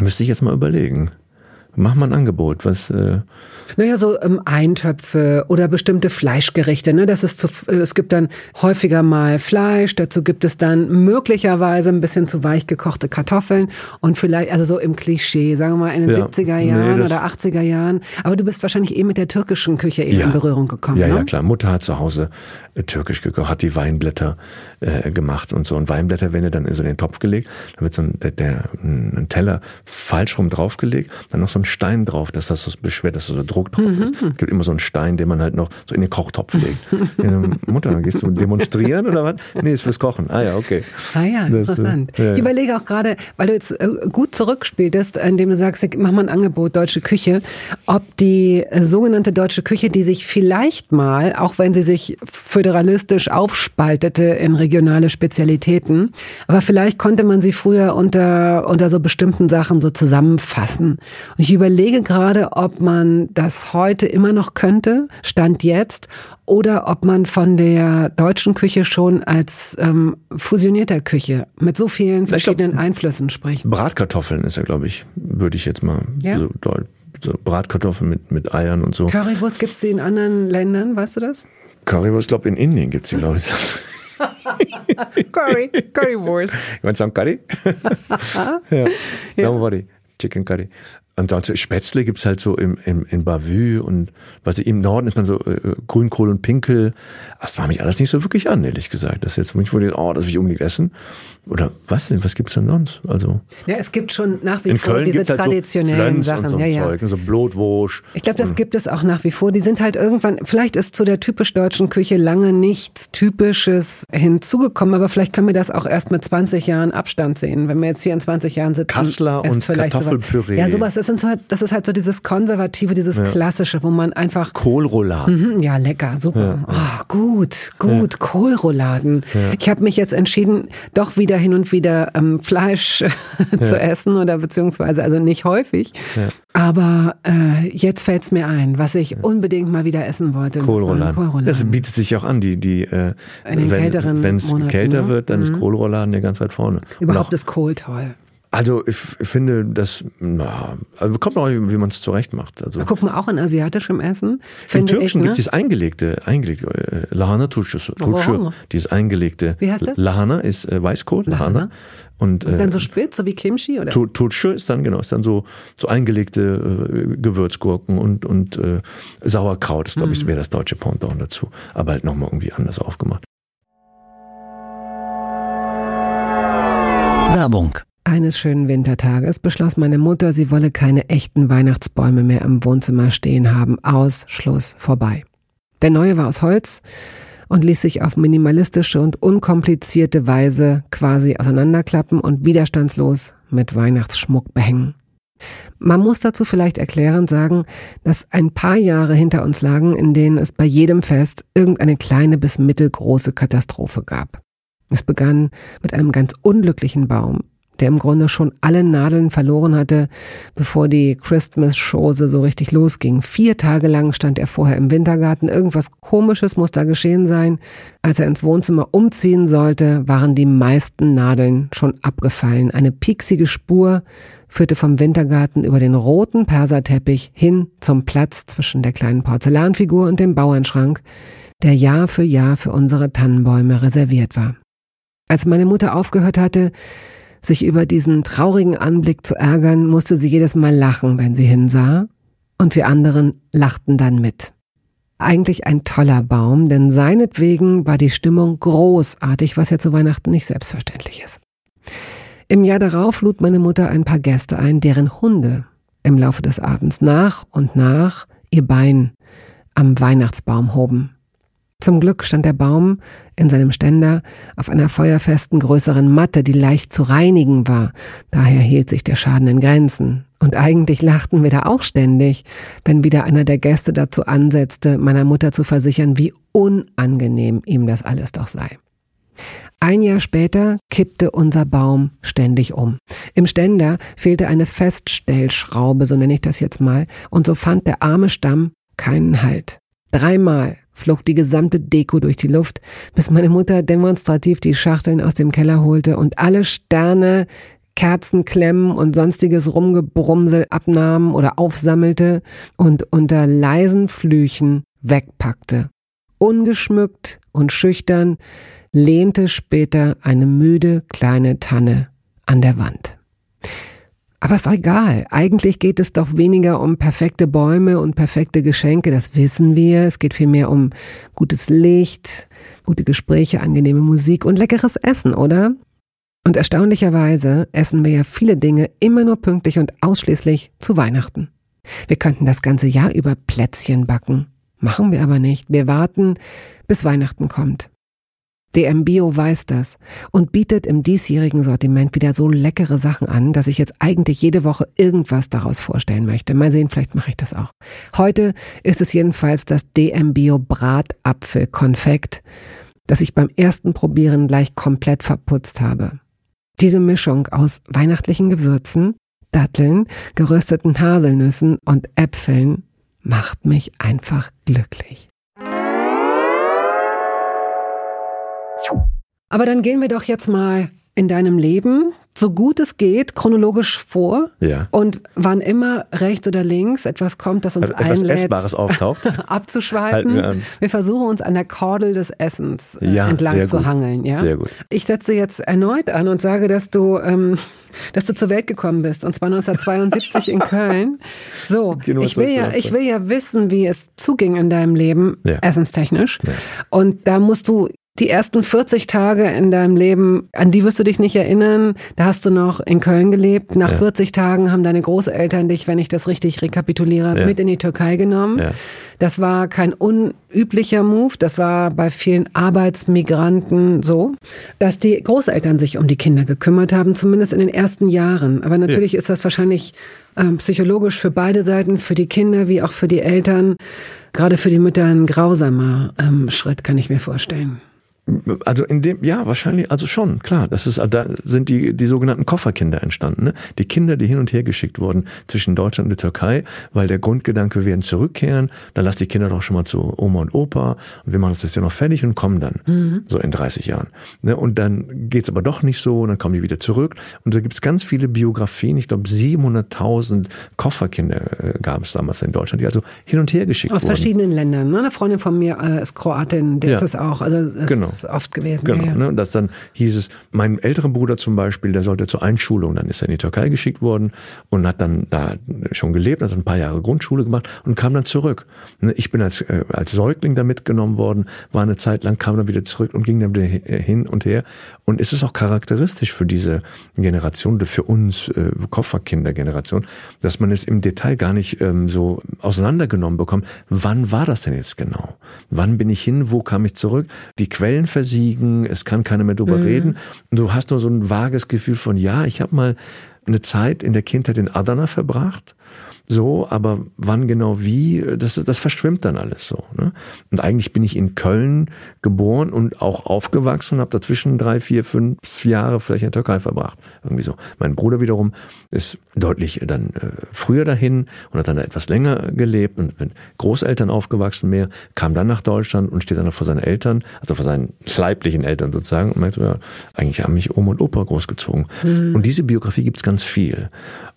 müsste ich jetzt mal überlegen. Mach mal ein Angebot. Was? Äh naja, so ähm, Eintöpfe oder bestimmte Fleischgerichte. Ne? Das ist zu, es gibt dann häufiger mal Fleisch. Dazu gibt es dann möglicherweise ein bisschen zu weich gekochte Kartoffeln und vielleicht, also so im Klischee, sagen wir mal in den ja. 70er Jahren nee, oder 80er Jahren. Aber du bist wahrscheinlich eh mit der türkischen Küche eben ja. in Berührung gekommen. Ja, ne? ja, klar. Mutter hat zu Hause türkisch gekocht, hat die Weinblätter äh, gemacht und so. Und Weinblätter werden dann in so den Topf gelegt. Da wird so ein, der, der, ein Teller falsch rum draufgelegt, dann noch so ein Stein drauf, dass das so beschwert, dass so Druck drauf mhm. ist. Es gibt immer so einen Stein, den man halt noch so in den Kochtopf legt. so, Mutter, gehst du demonstrieren oder was? Nee, ist fürs Kochen. Ah ja, okay. Ah ja, das, interessant. Äh, ja. Ich überlege auch gerade, weil du jetzt äh, gut zurückspieltest, indem du sagst, mach mal ein Angebot, deutsche Küche, ob die äh, sogenannte deutsche Küche, die sich vielleicht mal, auch wenn sie sich föderalistisch aufspaltete in regionale Spezialitäten, aber vielleicht konnte man sie früher unter, unter so bestimmten Sachen so zusammenfassen. Und ich überlege gerade, ob man das heute immer noch könnte, Stand jetzt, oder ob man von der deutschen Küche schon als ähm, fusionierter Küche mit so vielen verschiedenen glaub, Einflüssen spricht. Bratkartoffeln ist ja, glaube ich, würde ich jetzt mal ja. so, so Bratkartoffeln mit, mit Eiern und so. Currywurst gibt es die in anderen Ländern, weißt du das? Currywurst, glaube in Indien gibt es die, glaube ich. Curry, Currywurst. You want some curry? ja. ja. Don't worry, chicken curry. Und sonst Spätzle gibt's halt so im, im, in Bavü und was ich, im Norden ist man so äh, Grünkohl und Pinkel. Das war mich alles nicht so wirklich an, ehrlich gesagt. Das ist jetzt nicht, wo ich, oh, das will ich unbedingt essen. Oder was denn? Was gibt's denn sonst? Also ja, es gibt schon nach wie vor diese halt traditionellen so Sachen. So ja, ja. Zeug, so Blutwurst. Ich glaube, das gibt es auch nach wie vor. Die sind halt irgendwann. Vielleicht ist zu der typisch deutschen Küche lange nichts Typisches hinzugekommen, aber vielleicht können wir das auch erst mit 20 Jahren Abstand sehen, wenn wir jetzt hier in 20 Jahren sitzen. Kassler und Kartoffelpüree. Sowas, ja, sowas. Das, sind so, das ist halt so dieses konservative, dieses ja. klassische, wo man einfach Kohlrouladen. Mhm, ja, lecker, super. Ja. Oh, gut, gut, ja. Kohlrouladen. Ich habe mich jetzt entschieden, doch wieder hin und wieder ähm, Fleisch zu essen oder beziehungsweise, also nicht häufig. Aber äh, jetzt fällt es mir ein, was ich unbedingt mal wieder essen wollte. Kohlrouladen. Das, das bietet sich auch an, die, die äh, wenn es kälter ne? wird, dann mhm. ist Kohlrouladen ja ganz weit vorne. Überhaupt ist Kohl toll. Also ich finde, das na, also kommt auch, wie man es zurecht macht. Also guck mal, auch in asiatischem Essen. Im Türkischen ne? gibt es das eingelegte, eingelegte äh, Lahana Turşu, dieses eingelegte. Wie heißt das? Lahana ist äh, Weißkohl, Lahana. Lahana. Und, und dann äh, so spitz, so wie Kimchi oder? Turşu ist dann genau, ist dann so so eingelegte äh, Gewürzgurken und und äh, Sauerkraut, das glaube ich mhm. wäre das deutsche Pendant dazu, aber halt nochmal irgendwie anders aufgemacht. Werbung eines schönen Wintertages beschloss meine Mutter, sie wolle keine echten Weihnachtsbäume mehr im Wohnzimmer stehen haben. Aus, Schluss, vorbei. Der neue war aus Holz und ließ sich auf minimalistische und unkomplizierte Weise quasi auseinanderklappen und widerstandslos mit Weihnachtsschmuck behängen. Man muss dazu vielleicht erklärend sagen, dass ein paar Jahre hinter uns lagen, in denen es bei jedem Fest irgendeine kleine bis mittelgroße Katastrophe gab. Es begann mit einem ganz unglücklichen Baum, der im Grunde schon alle Nadeln verloren hatte, bevor die Christmas-Chose so richtig losging. Vier Tage lang stand er vorher im Wintergarten. Irgendwas Komisches muss da geschehen sein. Als er ins Wohnzimmer umziehen sollte, waren die meisten Nadeln schon abgefallen. Eine pieksige Spur führte vom Wintergarten über den roten Perserteppich hin zum Platz zwischen der kleinen Porzellanfigur und dem Bauernschrank, der Jahr für Jahr für unsere Tannenbäume reserviert war. Als meine Mutter aufgehört hatte, sich über diesen traurigen Anblick zu ärgern, musste sie jedes Mal lachen, wenn sie hinsah, und wir anderen lachten dann mit. Eigentlich ein toller Baum, denn seinetwegen war die Stimmung großartig, was ja zu Weihnachten nicht selbstverständlich ist. Im Jahr darauf lud meine Mutter ein paar Gäste ein, deren Hunde im Laufe des Abends nach und nach ihr Bein am Weihnachtsbaum hoben. Zum Glück stand der Baum in seinem Ständer auf einer feuerfesten größeren Matte, die leicht zu reinigen war. Daher hielt sich der Schaden in Grenzen. Und eigentlich lachten wir da auch ständig, wenn wieder einer der Gäste dazu ansetzte, meiner Mutter zu versichern, wie unangenehm ihm das alles doch sei. Ein Jahr später kippte unser Baum ständig um. Im Ständer fehlte eine Feststellschraube, so nenne ich das jetzt mal, und so fand der arme Stamm keinen Halt. Dreimal flog die gesamte Deko durch die Luft, bis meine Mutter demonstrativ die Schachteln aus dem Keller holte und alle Sterne Kerzenklemmen und sonstiges Rumgebrumsel abnahm oder aufsammelte und unter leisen Flüchen wegpackte. Ungeschmückt und schüchtern lehnte später eine müde kleine Tanne an der Wand. Aber ist egal. Eigentlich geht es doch weniger um perfekte Bäume und perfekte Geschenke, das wissen wir. Es geht vielmehr um gutes Licht, gute Gespräche, angenehme Musik und leckeres Essen, oder? Und erstaunlicherweise essen wir ja viele Dinge immer nur pünktlich und ausschließlich zu Weihnachten. Wir könnten das ganze Jahr über Plätzchen backen. Machen wir aber nicht. Wir warten, bis Weihnachten kommt. DM Bio weiß das und bietet im diesjährigen Sortiment wieder so leckere Sachen an, dass ich jetzt eigentlich jede Woche irgendwas daraus vorstellen möchte. Mal sehen, vielleicht mache ich das auch. Heute ist es jedenfalls das DM Bio Bratapfelkonfekt, das ich beim ersten Probieren gleich komplett verputzt habe. Diese Mischung aus weihnachtlichen Gewürzen, Datteln, gerösteten Haselnüssen und Äpfeln macht mich einfach glücklich. Aber dann gehen wir doch jetzt mal in deinem Leben so gut es geht chronologisch vor ja. und wann immer rechts oder links etwas kommt, das uns also etwas einlädt, Essbares auftaucht, abzuschweifen. Wir, wir, versuchen uns an der Kordel des Essens äh, ja, entlang zu hangeln. Ja? Sehr gut. Ich setze jetzt erneut an und sage, dass du, ähm, dass du zur Welt gekommen bist und zwar 1972 in Köln. So, ich will ja, ich will ja wissen, wie es zuging in deinem Leben, ja. essenstechnisch. Und da musst du die ersten 40 Tage in deinem Leben, an die wirst du dich nicht erinnern. Da hast du noch in Köln gelebt. Nach ja. 40 Tagen haben deine Großeltern dich, wenn ich das richtig rekapituliere, ja. mit in die Türkei genommen. Ja. Das war kein unüblicher Move. Das war bei vielen Arbeitsmigranten so, dass die Großeltern sich um die Kinder gekümmert haben, zumindest in den ersten Jahren. Aber natürlich ist das wahrscheinlich äh, psychologisch für beide Seiten, für die Kinder wie auch für die Eltern, gerade für die Mütter ein grausamer ähm, Schritt, kann ich mir vorstellen. Also in dem, ja, wahrscheinlich, also schon, klar. Das ist, da sind die, die sogenannten Kofferkinder entstanden. Ne? Die Kinder, die hin und her geschickt wurden zwischen Deutschland und der Türkei, weil der Grundgedanke, wir werden zurückkehren, dann lass die Kinder doch schon mal zu Oma und Opa und wir machen das jetzt ja noch fertig und kommen dann. Mhm. So in 30 Jahren. Ne? Und dann geht's aber doch nicht so, und dann kommen die wieder zurück. Und da gibt's ganz viele Biografien, ich glaube 700.000 Kofferkinder äh, gab es damals in Deutschland, die also hin und her geschickt Aus wurden. Aus verschiedenen Ländern. Ne? Eine Freundin von mir äh, ist Kroatin, der ja. ist es auch. Also genau oft gewesen. Genau, ja, ja. Ne, und das dann hieß es, mein älterer Bruder zum Beispiel, der sollte zur Einschulung, dann ist er in die Türkei geschickt worden und hat dann da schon gelebt, hat ein paar Jahre Grundschule gemacht und kam dann zurück. Ne, ich bin als, äh, als Säugling da mitgenommen worden, war eine Zeit lang, kam dann wieder zurück und ging dann wieder hin und her. Und ist es auch charakteristisch für diese Generation, für uns äh, Kofferkindergeneration, dass man es im Detail gar nicht ähm, so auseinandergenommen bekommt. Wann war das denn jetzt genau? Wann bin ich hin? Wo kam ich zurück? Die Quellen versiegen, es kann keiner mehr drüber mhm. reden. Und du hast nur so ein vages Gefühl von, ja, ich habe mal eine Zeit in der Kindheit in Adana verbracht so, aber wann genau wie, das, das verschwimmt dann alles so. Ne? Und eigentlich bin ich in Köln geboren und auch aufgewachsen und habe dazwischen drei, vier, fünf Jahre vielleicht in der Türkei verbracht. Irgendwie so. Mein Bruder wiederum ist deutlich dann äh, früher dahin und hat dann etwas länger gelebt und mit Großeltern aufgewachsen mehr, kam dann nach Deutschland und steht dann vor seinen Eltern, also vor seinen leiblichen Eltern sozusagen und meinte, ja, eigentlich haben mich Oma und Opa großgezogen. Mhm. Und diese Biografie gibt's ganz viel.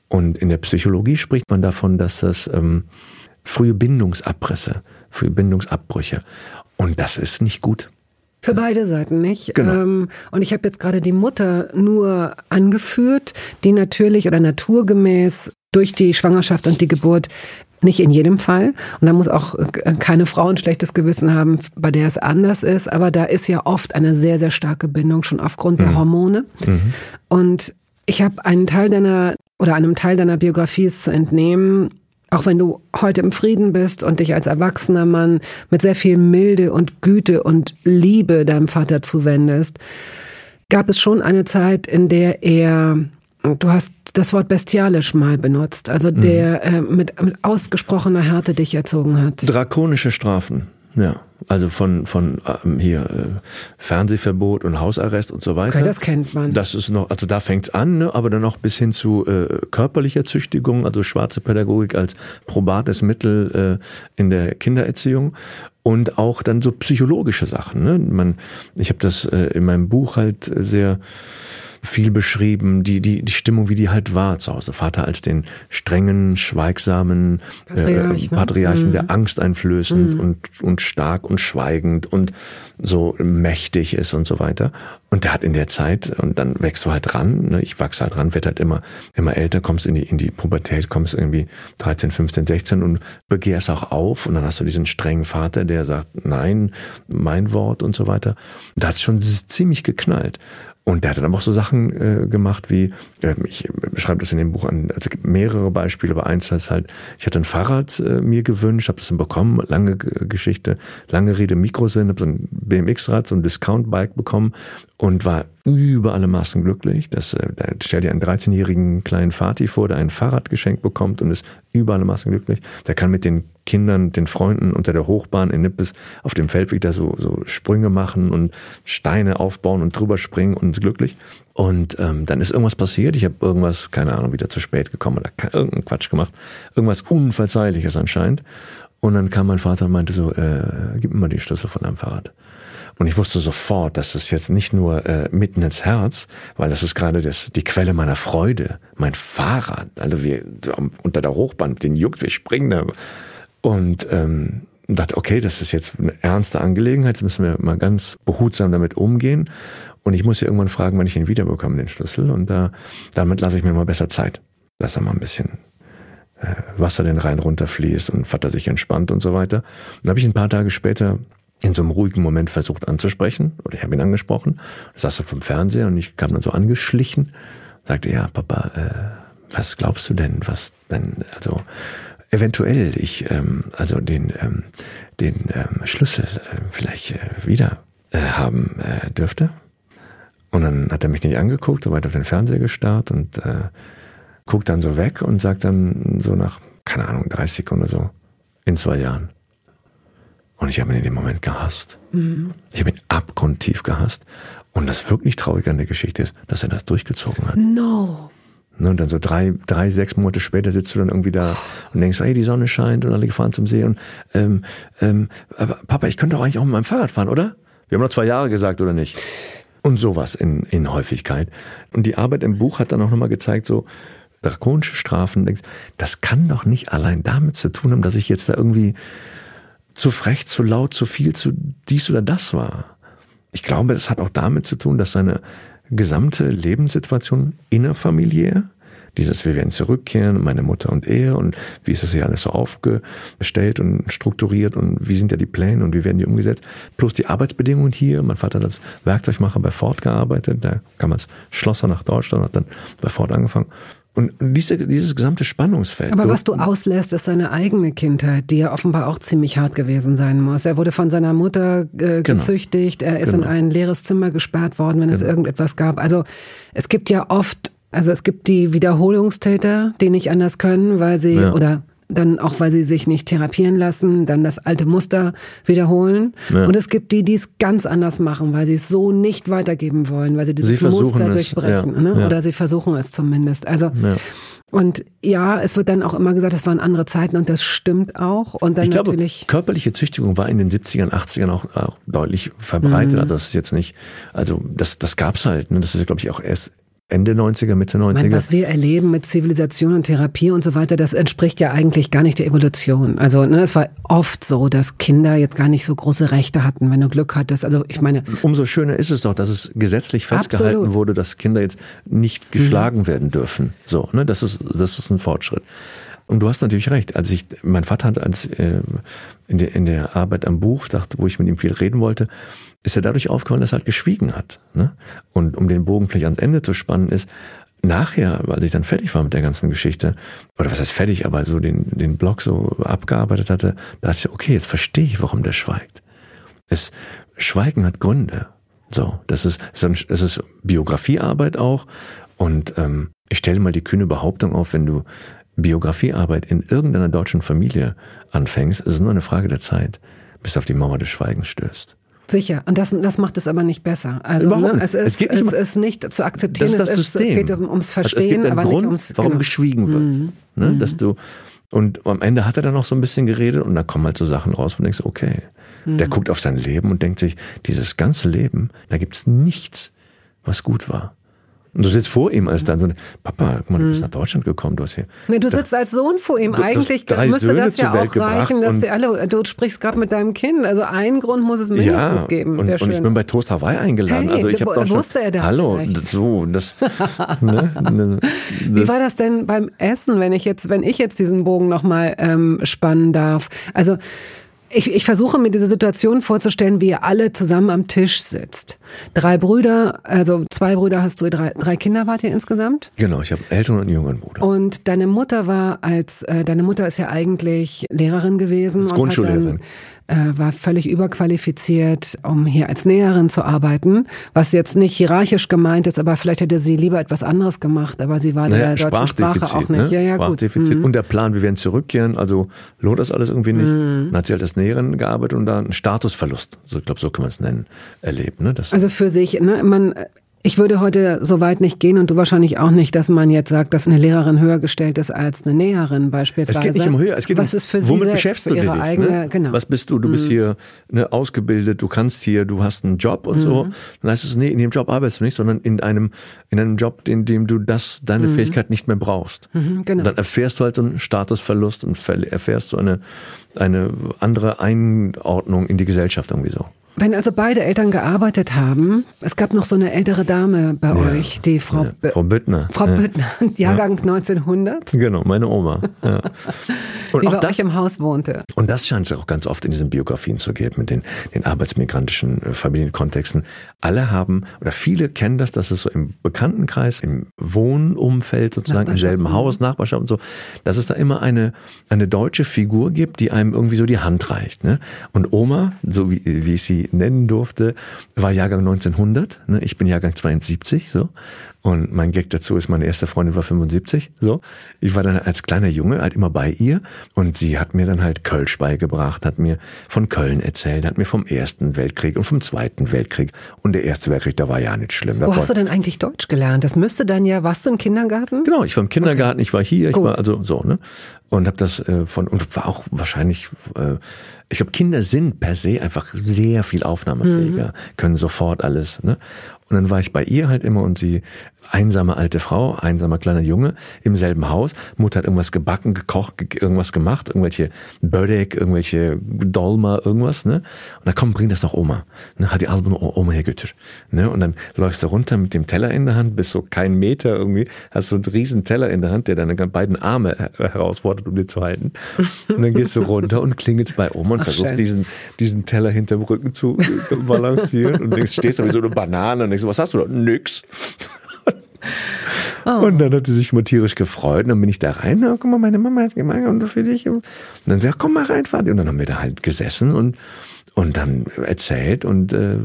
Und in der Psychologie spricht man davon, dass das ähm, frühe Bindungsabrisse, frühe Bindungsabbrüche. Und das ist nicht gut. Für beide Seiten nicht. Genau. Ähm, und ich habe jetzt gerade die Mutter nur angeführt, die natürlich oder naturgemäß durch die Schwangerschaft und die Geburt nicht in jedem Fall. Und da muss auch äh, keine Frau ein schlechtes Gewissen haben, bei der es anders ist. Aber da ist ja oft eine sehr, sehr starke Bindung schon aufgrund mhm. der Hormone. Mhm. Und ich habe einen Teil deiner oder einem Teil deiner Biografie ist zu entnehmen, auch wenn du heute im Frieden bist und dich als erwachsener Mann mit sehr viel Milde und Güte und Liebe deinem Vater zuwendest, gab es schon eine Zeit, in der er, du hast das Wort bestialisch mal benutzt, also mhm. der äh, mit, mit ausgesprochener Härte dich erzogen hat. Drakonische Strafen. Ja, also von, von ähm, hier äh, Fernsehverbot und Hausarrest und so weiter. Okay, das kennt man. Das ist noch, also da fängt's an, ne, aber dann auch bis hin zu äh, körperlicher Züchtigung, also schwarze Pädagogik als probates Mittel äh, in der Kindererziehung und auch dann so psychologische Sachen. Ne? Man, ich habe das äh, in meinem Buch halt sehr viel beschrieben, die, die, die Stimmung, wie die halt war zu Hause. Vater als den strengen, schweigsamen Patriarch, äh, Patriarchen, ne? der mhm. Angst einflößend mhm. und, und stark und schweigend und so mächtig ist und so weiter. Und der hat in der Zeit, und dann wächst du halt ran, ne? ich wachse halt ran, werd halt immer, immer älter, kommst in die, in die Pubertät, kommst irgendwie 13, 15, 16 und begehrst auch auf. Und dann hast du diesen strengen Vater, der sagt, nein, mein Wort und so weiter. Und da hat es schon ziemlich geknallt. Und der hat dann auch so Sachen äh, gemacht wie, äh, ich beschreibe das in dem Buch an, also mehrere Beispiele, aber eins ist halt, ich hatte ein Fahrrad äh, mir gewünscht, habe das dann bekommen, lange Geschichte, lange Rede, Mikrosinn, habe so ein BMX-Rad, so ein Discount-Bike bekommen und war über alle Maßen glücklich. Das, äh, da stell dir einen 13-jährigen kleinen Vati vor, der ein Fahrrad geschenkt bekommt und ist über alle Maßen glücklich. Der kann mit den Kindern, den Freunden unter der Hochbahn in Nippes auf dem Feldweg da so, so Sprünge machen und Steine aufbauen und drüber springen und glücklich. Und ähm, dann ist irgendwas passiert. Ich habe irgendwas, keine Ahnung, wieder zu spät gekommen oder irgendeinen Quatsch gemacht. Irgendwas Unverzeihliches anscheinend. Und dann kam mein Vater und meinte so, äh, gib mir mal die Schlüssel von deinem Fahrrad. Und ich wusste sofort, dass es jetzt nicht nur äh, mitten ins Herz, weil das ist gerade das, die Quelle meiner Freude, mein Fahrrad. Also wir unter der Hochbahn, den juckt, wir springen da. Und ähm, dachte, okay, das ist jetzt eine ernste Angelegenheit, jetzt müssen wir mal ganz behutsam damit umgehen. Und ich muss ja irgendwann fragen, wann ich ihn wiederbekomme, den Schlüssel. Und da, damit lasse ich mir mal besser Zeit, dass er mal ein bisschen äh, Wasser den Rhein runterfließt und Vater sich entspannt und so weiter. Dann habe ich ein paar Tage später in so einem ruhigen Moment versucht anzusprechen, oder ich habe ihn angesprochen, saß er vom Fernseher und ich kam dann so angeschlichen, sagte, ja, Papa, äh, was glaubst du denn, was denn, also eventuell ich, ähm, also den, ähm, den ähm, Schlüssel äh, vielleicht äh, wieder äh, haben äh, dürfte? Und dann hat er mich nicht angeguckt, so weit auf den Fernseher gestarrt und äh, guckt dann so weg und sagt dann so nach, keine Ahnung, 30 Sekunden oder so, in zwei Jahren. Und ich habe ihn in dem Moment gehasst. Mhm. Ich habe ihn abgrundtief gehasst. Und das wirklich Traurige an der Geschichte ist, dass er das durchgezogen hat. No. Ne, und dann so drei, drei, sechs Monate später sitzt du dann irgendwie da und denkst, hey, die Sonne scheint und alle fahren zum See und ähm, ähm, aber Papa, ich könnte doch eigentlich auch mit meinem Fahrrad fahren, oder? Wir haben noch zwei Jahre gesagt, oder nicht? Und sowas in, in Häufigkeit. Und die Arbeit im Buch hat dann auch nochmal gezeigt, so drakonische Strafen, denkst, das kann doch nicht allein damit zu tun haben, dass ich jetzt da irgendwie zu frech, zu laut, zu viel, zu dies oder das war. Ich glaube, es hat auch damit zu tun, dass seine gesamte Lebenssituation innerfamiliär, dieses wir werden zurückkehren, meine Mutter und er und wie ist das hier alles so aufgestellt und strukturiert und wie sind ja die Pläne und wie werden die umgesetzt, plus die Arbeitsbedingungen hier. Mein Vater hat als Werkzeugmacher bei Ford gearbeitet, da kam als Schlosser nach Deutschland, hat dann bei Ford angefangen. Und diese, dieses gesamte Spannungsfeld. Aber was du auslässt, ist seine eigene Kindheit, die ja offenbar auch ziemlich hart gewesen sein muss. Er wurde von seiner Mutter äh, genau. gezüchtigt, er ist genau. in ein leeres Zimmer gesperrt worden, wenn genau. es irgendetwas gab. Also es gibt ja oft, also es gibt die Wiederholungstäter, die nicht anders können, weil sie, ja. oder dann auch weil sie sich nicht therapieren lassen, dann das alte Muster wiederholen. Ja. Und es gibt die, die es ganz anders machen, weil sie es so nicht weitergeben wollen, weil sie dieses sie Muster durchbrechen. Ja. Ne? Ja. Oder sie versuchen es zumindest. Also und ja, es wird dann auch immer gesagt, es waren andere Zeiten und das stimmt auch. Und dann ich glaube, natürlich körperliche Züchtigung war in den 70ern, 80ern auch, auch deutlich verbreitet. Mhm. Also das ist jetzt nicht, also das, das gab's halt. Ne? Das ist, glaube ich, auch erst Ende 90er, Mitte 90er. Ich meine, was wir erleben mit Zivilisation und Therapie und so weiter, das entspricht ja eigentlich gar nicht der Evolution. Also ne, es war oft so, dass Kinder jetzt gar nicht so große Rechte hatten, wenn du Glück hattest. Also ich meine, umso schöner ist es doch, dass es gesetzlich festgehalten absolut. wurde, dass Kinder jetzt nicht geschlagen mhm. werden dürfen. So, ne, das ist das ist ein Fortschritt. Und du hast natürlich recht. Als ich, mein Vater hat als äh, in, der, in der Arbeit am Buch, dachte, wo ich mit ihm viel reden wollte, ist er dadurch aufgefallen, dass er halt geschwiegen hat. Ne? Und um den Bogen vielleicht ans Ende zu spannen, ist, nachher, als ich dann fertig war mit der ganzen Geschichte, oder was heißt fertig, aber so den, den Blog so abgearbeitet hatte, da dachte ich, okay, jetzt verstehe ich, warum der schweigt. Das Schweigen hat Gründe. So, das ist, das ist Biografiearbeit auch. Und ähm, ich stelle mal die kühne Behauptung auf, wenn du Biografiearbeit in irgendeiner deutschen Familie anfängst, ist es nur eine Frage der Zeit, bis du auf die Mauer des Schweigens stößt. Sicher. Und das, das macht es aber nicht besser. Also ne, es, ist, es, geht nicht es ist nicht zu akzeptieren. Das ist das es, ist, es geht ums Verstehen, also aber Grund, nicht ums. Warum genau. geschwiegen wird. Mhm. Ne, mhm. dass du, und am Ende hat er dann noch so ein bisschen geredet und da kommen halt so Sachen raus, wo du denkst, okay. Mhm. Der guckt auf sein Leben und denkt sich, dieses ganze Leben, da gibt's nichts, was gut war. Und du sitzt vor ihm als dann so, Papa, guck mal, du bist nach Deutschland gekommen, du hast hier. Nee, du sitzt als Sohn vor ihm. Eigentlich müsste Söhne das ja auch reichen, dass sie alle, du sprichst gerade mit deinem Kind. Also einen Grund muss es mindestens ja, geben. und, und ich bin bei Toast Hawaii eingeladen. Hey, also ich habe doch schon, wusste er das Hallo, vielleicht? so, das, ne, ne, Wie das war das denn beim Essen, wenn ich jetzt, wenn ich jetzt diesen Bogen nochmal ähm, spannen darf? Also ich, ich versuche mir diese Situation vorzustellen, wie ihr alle zusammen am Tisch sitzt. Drei Brüder, also zwei Brüder hast du, drei, drei Kinder wart ihr insgesamt? Genau, ich habe einen älteren und einen jüngeren Bruder. Und deine Mutter war als, äh, deine Mutter ist ja eigentlich Lehrerin gewesen. Ist und Grundschullehrerin. Äh, war völlig überqualifiziert, um hier als Näherin zu arbeiten. Was jetzt nicht hierarchisch gemeint ist, aber vielleicht hätte sie lieber etwas anderes gemacht, aber sie war Naja, der deutschen Sprache auch nicht. ne? Ja, ja, gut. Sprachdefizit. Mhm. Und der Plan, wir werden zurückkehren, also lohnt das alles irgendwie nicht. Dann hat sie halt als Näherin gearbeitet und da einen Statusverlust, so, ich glaube, so kann man es nennen, erlebt. Ne? Das, Also für sich, ne, man, ich würde heute so weit nicht gehen und du wahrscheinlich auch nicht, dass man jetzt sagt, dass eine Lehrerin höher gestellt ist als eine Näherin beispielsweise. es geht nicht um Höhe, es geht Was um, ist für sie womit selbst, beschäftigst für du ihre dich? eigene, ne? genau. Was bist du? Du bist hier ne, ausgebildet, du kannst hier, du hast einen Job und so. Dann heißt es, nee, in dem Job arbeitest du nicht, sondern in einem, in einem Job, in dem du das, deine Fähigkeit nicht mehr brauchst. genau. Und dann erfährst du halt so einen Statusverlust und erfährst du eine, eine andere Einordnung in die Gesellschaft irgendwie so. Wenn also beide Eltern gearbeitet haben, es gab noch so eine ältere Dame bei euch, die Frau, Ja, Frau Büttner. Frau ja. Büttner, Jahrgang 1900, Genau, meine Oma. Ja. Und die auch bei das, euch im Haus wohnte. Und das scheint es auch ganz oft in diesen Biografien zu geben, mit den, den arbeitsmigrantischen äh, Familienkontexten. Alle haben, oder viele kennen das, dass es so im Bekanntenkreis, im Wohnumfeld sozusagen, im selben Haus, Nachbarschaft und so, dass es da immer eine, eine deutsche Figur gibt, die einem irgendwie so die Hand reicht. Ne? Und Oma, so wie, wie ich sie nennen durfte, war Jahrgang 1900. Ne? Ich bin Jahrgang 72, so. Und mein Gag dazu ist, meine erste Freundin war 75, so. Ich war dann als kleiner Junge halt immer bei ihr und sie hat mir dann halt Kölsch beigebracht, hat mir von Köln erzählt, hat mir vom Ersten Weltkrieg und vom Zweiten Weltkrieg und der Erste Weltkrieg, da war ja nicht schlimm. Da Wo hast du denn eigentlich Deutsch gelernt? Das müsste dann ja, warst du im Kindergarten? Genau, ich war im Kindergarten, ich war hier, ich Gut. war also so, ne? Und habe das äh, von und war auch wahrscheinlich äh, ich glaube Kinder sind per se einfach sehr viel aufnahmefähiger, Mhm. können sofort alles, ne? Und dann war ich bei ihr halt immer und sie einsame alte Frau, einsamer kleiner Junge im selben Haus. Mutter hat irgendwas gebacken, gekocht, ge irgendwas gemacht, irgendwelche Börek, irgendwelche Dolma, irgendwas, ne? Und dann komm, bring das doch Oma. Ne? Hat die Album Oma hergöttet. Ne? Und dann läufst du runter mit dem Teller in der Hand, bist so keinen Meter irgendwie, hast so einen riesen Teller in der Hand, der deine beiden Arme her- herausfordert, um den zu halten. Und dann gehst du runter und klingelst bei Oma und Ach, versuchst schön. diesen, diesen Teller hinterm Rücken zu äh, balancieren und denkst, stehst da wie so eine Banane und denkst, was hast du da? Nix. Oh. Und dann hat sie sich mal tierisch gefreut. Und dann bin ich da rein. Na, guck mal, meine Mama hat gemacht und für dich. Und dann sagt, komm mal rein, Vati. Und dann haben wir da halt gesessen und und dann erzählt und äh,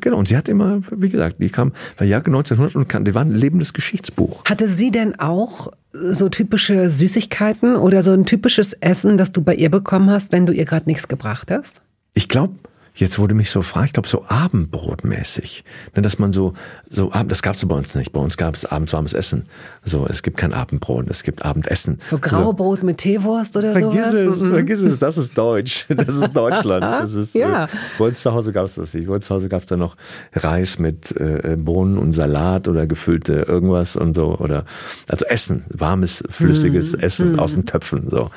genau und sie hat immer wie gesagt die kam war Jahre 1900 und kann, die war ein lebendes Geschichtsbuch Hatte sie denn auch so typische Süßigkeiten oder so ein typisches Essen, das du bei ihr bekommen hast, wenn du ihr gerade nichts gebracht hast? ich glaube Jetzt wurde mich so fragt, ich glaube so Abendbrotmäßig, ne, dass man so so Abend, das gab's bei uns nicht. Bei uns gab es abends warmes Essen. So, es gibt kein Abendbrot, es gibt Abendessen. So Graubrot mit Teewurst oder Vergiss sowas? es, vergiss es, das ist Deutsch. Das ist Deutschland. Das ist, Ja. äh, bei uns zu Hause gab es das nicht. Bei uns zu Hause gab es dann noch Reis mit äh, Bohnen und Salat oder gefüllte irgendwas und so. Oder also Essen, warmes, flüssiges Essen aus den Töpfen. So.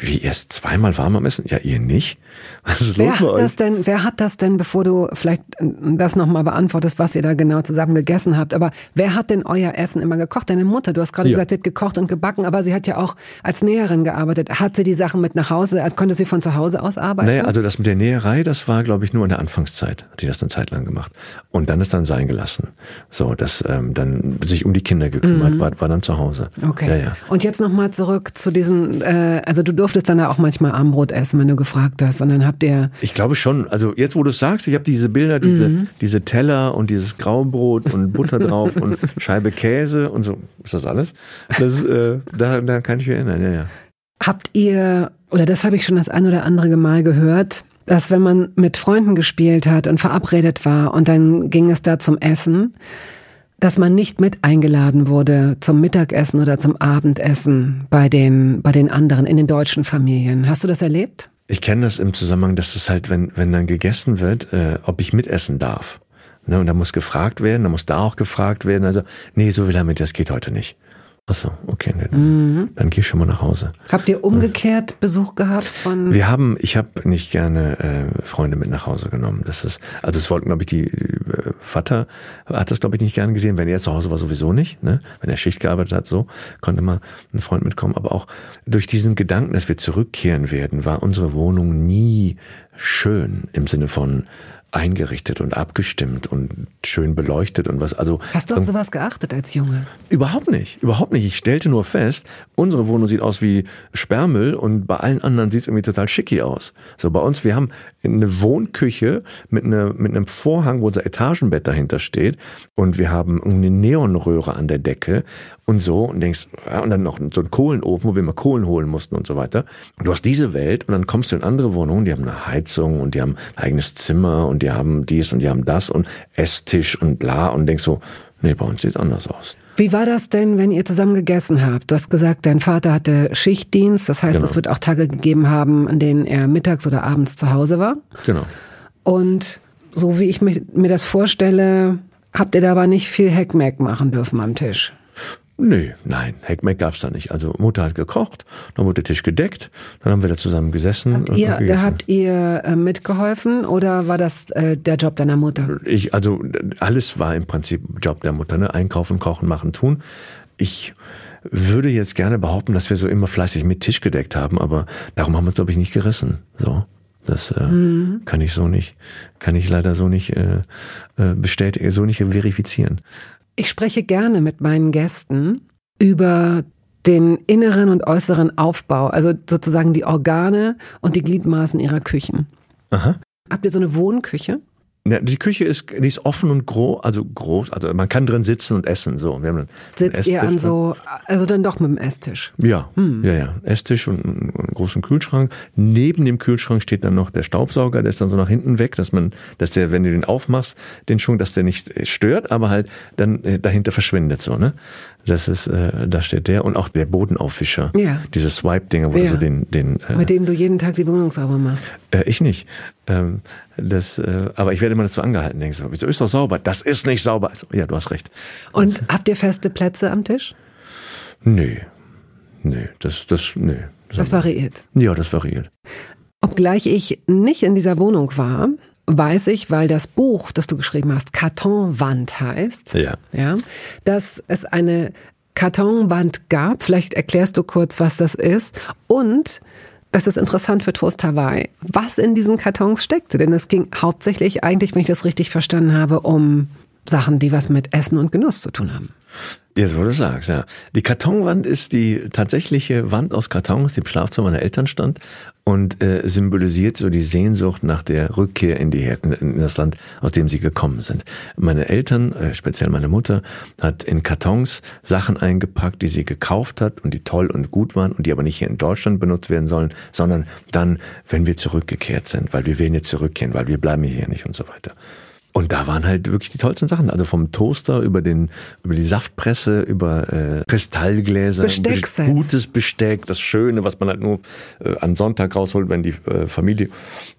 Wie erst zweimal warm am Essen? Ja, ihr nicht? Was ist Wer los bei hat euch? das denn, wer hat das denn, bevor du vielleicht äh, das nochmal beantwortest, was ihr da genau zusammen gegessen habt, aber wer hat denn euer Essen immer gekocht? Deine Mutter, du hast gerade Ja. gesagt, sie hat gekocht und gebacken, aber sie hat ja auch als Näherin gearbeitet. Hat sie die Sachen mit nach Hause, also konnte sie von zu Hause aus arbeiten? Naja, also das mit der Näherei, das war, glaube ich, nur in der Anfangszeit, hat sie das eine Zeit lang gemacht. Und dann ist dann sein gelassen. So, dass ähm, dann sich um die Kinder gekümmert, war, war dann zu Hause. Okay. Ja, ja. Und jetzt nochmal zurück zu diesen, äh, also du durftest dann auch manchmal Armbrot essen, wenn du gefragt hast. Und dann habt ihr, Ich glaube schon. Also jetzt, wo du es sagst, ich habe diese Bilder, diese, Mhm. diese Teller und dieses Graubrot und Butter drauf und Scheibe Käse und so. Ist das alles? Das, äh, da, da kann ich mich erinnern, ja, ja. habt ihr, oder das habe ich schon das ein oder andere Mal gehört, dass wenn man mit Freunden gespielt hat und verabredet war und dann ging es da zum Essen, dass man nicht mit eingeladen wurde zum Mittagessen oder zum Abendessen bei den, bei den anderen in den deutschen Familien. Hast du das erlebt? Ich kenne das im Zusammenhang, dass es halt, wenn, wenn dann gegessen wird, äh, ob ich mitessen darf. Ne, und da muss gefragt werden, da muss da auch gefragt werden. Also, nee, so will er mit, das geht heute nicht. Achso, okay, dann, mhm. dann geh ich schon mal nach Hause. Habt ihr umgekehrt Besuch gehabt von? Wir haben, ich habe nicht gerne äh, Freunde mit nach Hause genommen. Das ist, also es wollten, glaube ich, die äh, Vater hat das, glaube ich, nicht gerne gesehen. Wenn er zu Hause war, sowieso nicht. Ne? Wenn er Schicht gearbeitet hat, so konnte mal ein Freund mitkommen. Aber auch durch diesen Gedanken, dass wir zurückkehren werden, war unsere Wohnung nie schön im Sinne von eingerichtet und abgestimmt und schön beleuchtet und was. Also hast du auf sowas geachtet als Junge? Überhaupt nicht, überhaupt nicht. Ich stellte nur fest, unsere Wohnung sieht aus wie Sperrmüll und bei allen anderen sieht es irgendwie total schicki aus. So bei uns, wir haben eine Wohnküche mit, einer, mit einem Vorhang, wo unser Etagenbett dahinter steht und wir haben eine Neonröhre an der Decke und so und denkst, ja, und dann noch so ein Kohlenofen, wo wir mal Kohlen holen mussten und so weiter. Und du hast diese Welt und dann kommst du in andere Wohnungen, die haben eine Heizung und die haben ein eigenes Zimmer und die haben dies und die haben das und Esstisch und bla und denkst so, nee, bei uns sieht's anders aus. Wie war das denn, wenn ihr zusammen gegessen habt? Du hast gesagt, dein Vater hatte Schichtdienst, das heißt, genau. es wird auch Tage gegeben haben, an denen er mittags oder abends zu Hause war. Genau. Und so wie ich mir, das vorstelle, habt ihr da aber nicht viel Heckmeck machen dürfen am Tisch. Nee, nein, Heckmeck gab's da nicht. Also Mutter hat gekocht, dann wurde der Tisch gedeckt, dann haben wir da zusammen gesessen. Habt ihr, da habt ihr äh, mitgeholfen oder war das äh, der Job deiner Mutter? Ich, also alles war im Prinzip Job der Mutter, ne? Einkaufen, kochen, machen, tun. Ich würde jetzt gerne behaupten, dass wir so immer fleißig mit Tisch gedeckt haben, aber darum haben wir uns, glaube ich, nicht gerissen. So. Das äh, mhm. kann ich so nicht, kann ich leider so nicht äh, äh bestätigen, so nicht verifizieren. Ich spreche gerne mit meinen Gästen über den inneren und äußeren Aufbau, also sozusagen die Organe und die Gliedmaßen ihrer Küchen. Aha. Habt ihr so eine Wohnküche? Ja, die Küche ist, die ist offen und groß, also groß, also man kann drin sitzen und essen. So, wir haben einen Sitzt ihr an so, also dann doch mit dem Esstisch? Ja, hm. ja, ja. Esstisch und einen großen Kühlschrank. Neben dem Kühlschrank steht dann noch der Staubsauger, der ist dann so nach hinten weg, dass man, dass der, wenn du den aufmachst, den Schwung, dass der nicht stört, aber halt dann äh, dahinter verschwindet so, ne? Das ist, äh, da steht der und auch der Bodenaufwischer. Ja. Diese Swipe-Dinger, wo ja. du so den, den äh, mit dem du jeden Tag die Wohnung sauber machst. Äh, ich nicht. Ähm, das, äh, aber ich werde immer dazu angehalten. Denke so, wieso ist doch sauber? Das ist nicht sauber. Also, ja, du hast recht. Und das, habt ihr feste Plätze am Tisch? Nee, nee, das, das, nee. Das, das variiert. Ja, das variiert. Obgleich ich nicht in dieser Wohnung war, weiß ich, weil das Buch, das du geschrieben hast, Kartonwand heißt, ja. Ja, dass es eine Kartonwand gab. Vielleicht erklärst du kurz, was das ist. Und das ist interessant für Toast Hawaii, was in diesen Kartons steckte. Denn es ging hauptsächlich eigentlich, wenn ich das richtig verstanden habe, um Sachen, die was mit Essen und Genuss zu tun haben. Jetzt, wo du sagst, ja. Die Kartonwand ist die tatsächliche Wand aus Kartons, die im Schlafzimmer meiner Eltern stand und äh, symbolisiert so die Sehnsucht nach der Rückkehr in, die, in das Land, aus dem sie gekommen sind. Meine Eltern, äh, speziell meine Mutter, hat in Kartons Sachen eingepackt, die sie gekauft hat und die toll und gut waren und die aber nicht hier in Deutschland benutzt werden sollen, sondern dann, wenn wir zurückgekehrt sind, weil wir werden jetzt zurückkehren, weil wir bleiben hier nicht und so weiter. Und da waren halt wirklich die tollsten Sachen. Also vom Toaster über den, über die Saftpresse, über äh, Kristallgläser, Bestecksets. gutes Besteck, das Schöne, was man halt nur äh, an Sonntag rausholt, wenn die äh, Familie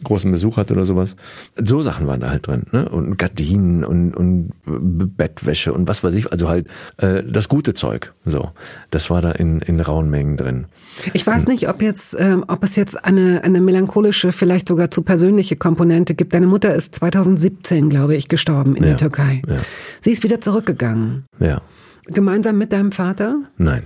großen Besuch hat oder sowas. So Sachen waren da halt drin, ne? Und Gardinen und, und Bettwäsche und was weiß ich. Also halt äh, das gute Zeug. So, das war da in, in rauen Mengen drin. Ich weiß nicht, ob jetzt, ähm, ob es jetzt eine eine melancholische, vielleicht sogar zu persönliche Komponente gibt. Deine Mutter ist 2017, glaube glaube ich, gestorben in ja, der Türkei. Ja. Sie ist wieder zurückgegangen. Ja. Gemeinsam mit deinem Vater? Nein.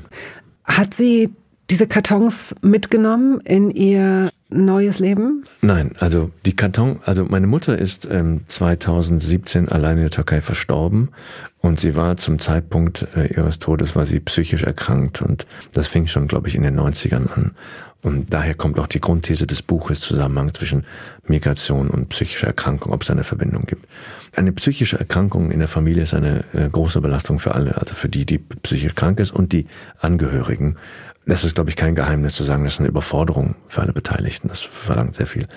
Hat sie diese Kartons mitgenommen in ihr neues Leben? Nein, also die Karton, also meine Mutter ist ähm, 2017 allein in der Türkei verstorben und sie war zum Zeitpunkt äh, ihres Todes war sie psychisch erkrankt und das fing schon, glaube ich, in den 90ern an. Und daher kommt auch die Grundthese des Buches Zusammenhang zwischen Migration und psychischer Erkrankung, ob es eine Verbindung gibt. Eine psychische Erkrankung in der Familie ist eine äh, große Belastung für alle, also für die, die psychisch krank ist und die Angehörigen. Das ist, glaube ich, kein Geheimnis zu sagen, das ist eine Überforderung für alle Beteiligten. Das verlangt sehr viel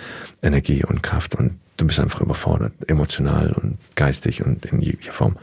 Energie und Kraft und du bist einfach überfordert, emotional und geistig und in jeglicher Form.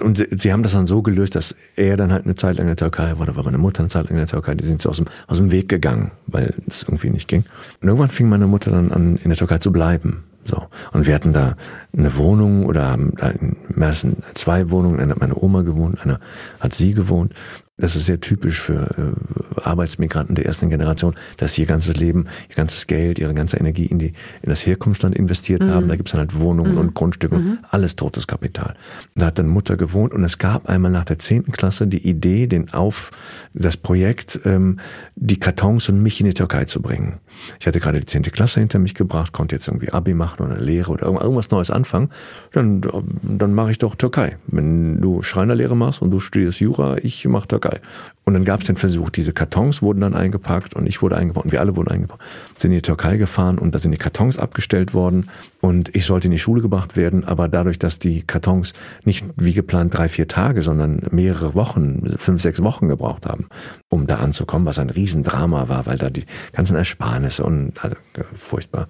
Und sie, sie, haben das dann so gelöst, dass er dann halt eine Zeit lang in der Türkei war, da war meine Mutter eine Zeit lang in der Türkei, die sind so aus dem, aus dem Weg gegangen, weil es irgendwie nicht ging. Und irgendwann fing meine Mutter dann an, in der Türkei zu bleiben. So. Und wir hatten da eine Wohnung oder haben da in Mersen zwei Wohnungen. Eine hat meine Oma gewohnt, eine hat sie gewohnt. Das ist sehr typisch für äh, Arbeitsmigranten der ersten Generation, dass sie ihr ganzes Leben, ihr ganzes Geld, ihre ganze Energie in, die, in das Herkunftsland investiert mhm. haben. Da gibt's dann halt Wohnungen mhm. und Grundstücke, mhm. alles totes Kapital. Da hat dann Mutter gewohnt und es gab einmal nach der zehnten Klasse die Idee, den auf das Projekt, ähm, die Kartons und mich in die Türkei zu bringen. Ich hatte gerade die zehnte Klasse hinter mich gebracht, konnte jetzt irgendwie Abi machen oder Lehre oder irgendwas Neues anfangen. Dann, dann mache ich doch Türkei. Wenn du Schreinerlehre machst und du studierst Jura, ich mache Türkei. Türkei. Und dann gab es den Versuch, diese Kartons wurden dann eingepackt und ich wurde eingepackt und wir alle wurden eingepackt, sind in die Türkei gefahren und da sind die Kartons abgestellt worden und ich sollte in die Schule gebracht werden, aber dadurch, dass die Kartons nicht wie geplant drei, vier Tage, sondern mehrere Wochen, fünf, sechs Wochen gebraucht haben, um da anzukommen, was ein Riesendrama war, weil da die ganzen Ersparnisse und also furchtbar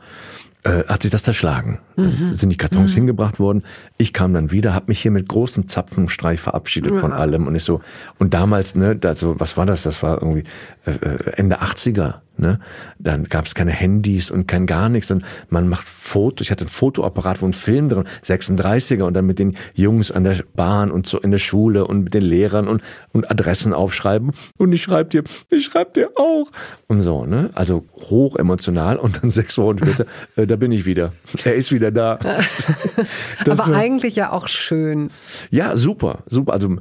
äh, hat sich das zerschlagen. Mhm. Sind die Kartons mhm. hingebracht worden. Ich kam dann wieder, habe mich hier mit großem Zapfenstreich verabschiedet ja. von allem und ich so und damals ne, also was war das? Das war irgendwie äh, äh Ende 80er. Ne? Dann gab es keine Handys und kein gar nichts. Und man macht Fotos. Ich hatte ein Fotoapparat, wo ein Film drin, 36er und dann mit den Jungs an der Bahn und so in der Schule und mit den Lehrern und, und Adressen aufschreiben. Und ich schreibe dir, ich schreibe dir auch. Und so, ne? Also hoch emotional und dann sechs Wochen später, äh, da bin ich wieder. Er ist wieder da. Aber war, eigentlich ja auch schön. Ja, super, super. Also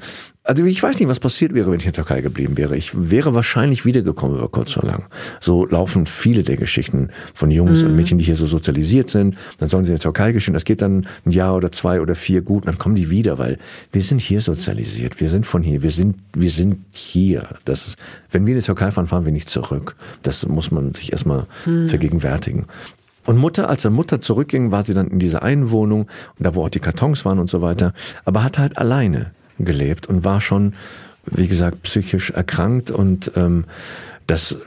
also ich weiß nicht, was passiert wäre, wenn ich in der Türkei geblieben wäre. Ich wäre wahrscheinlich wiedergekommen über kurz oder lang. So laufen viele der Geschichten von Jungs mhm. und Mädchen, die hier so sozialisiert sind. Dann sollen sie in der Türkei geschehen. Das geht dann ein Jahr oder zwei oder vier gut. Dann kommen die wieder, weil wir sind hier sozialisiert. Wir sind von hier. Wir sind, wir sind hier. Das ist, wenn wir in die Türkei fahren, fahren wir nicht zurück. Das muss man sich erstmal mhm. vergegenwärtigen. Und Mutter, als er Mutter zurückging, war sie dann in dieser einen Wohnung und da wo auch die Kartons waren und so weiter, aber hat halt alleine gelebt und war schon, wie gesagt, psychisch erkrankt und ähm, das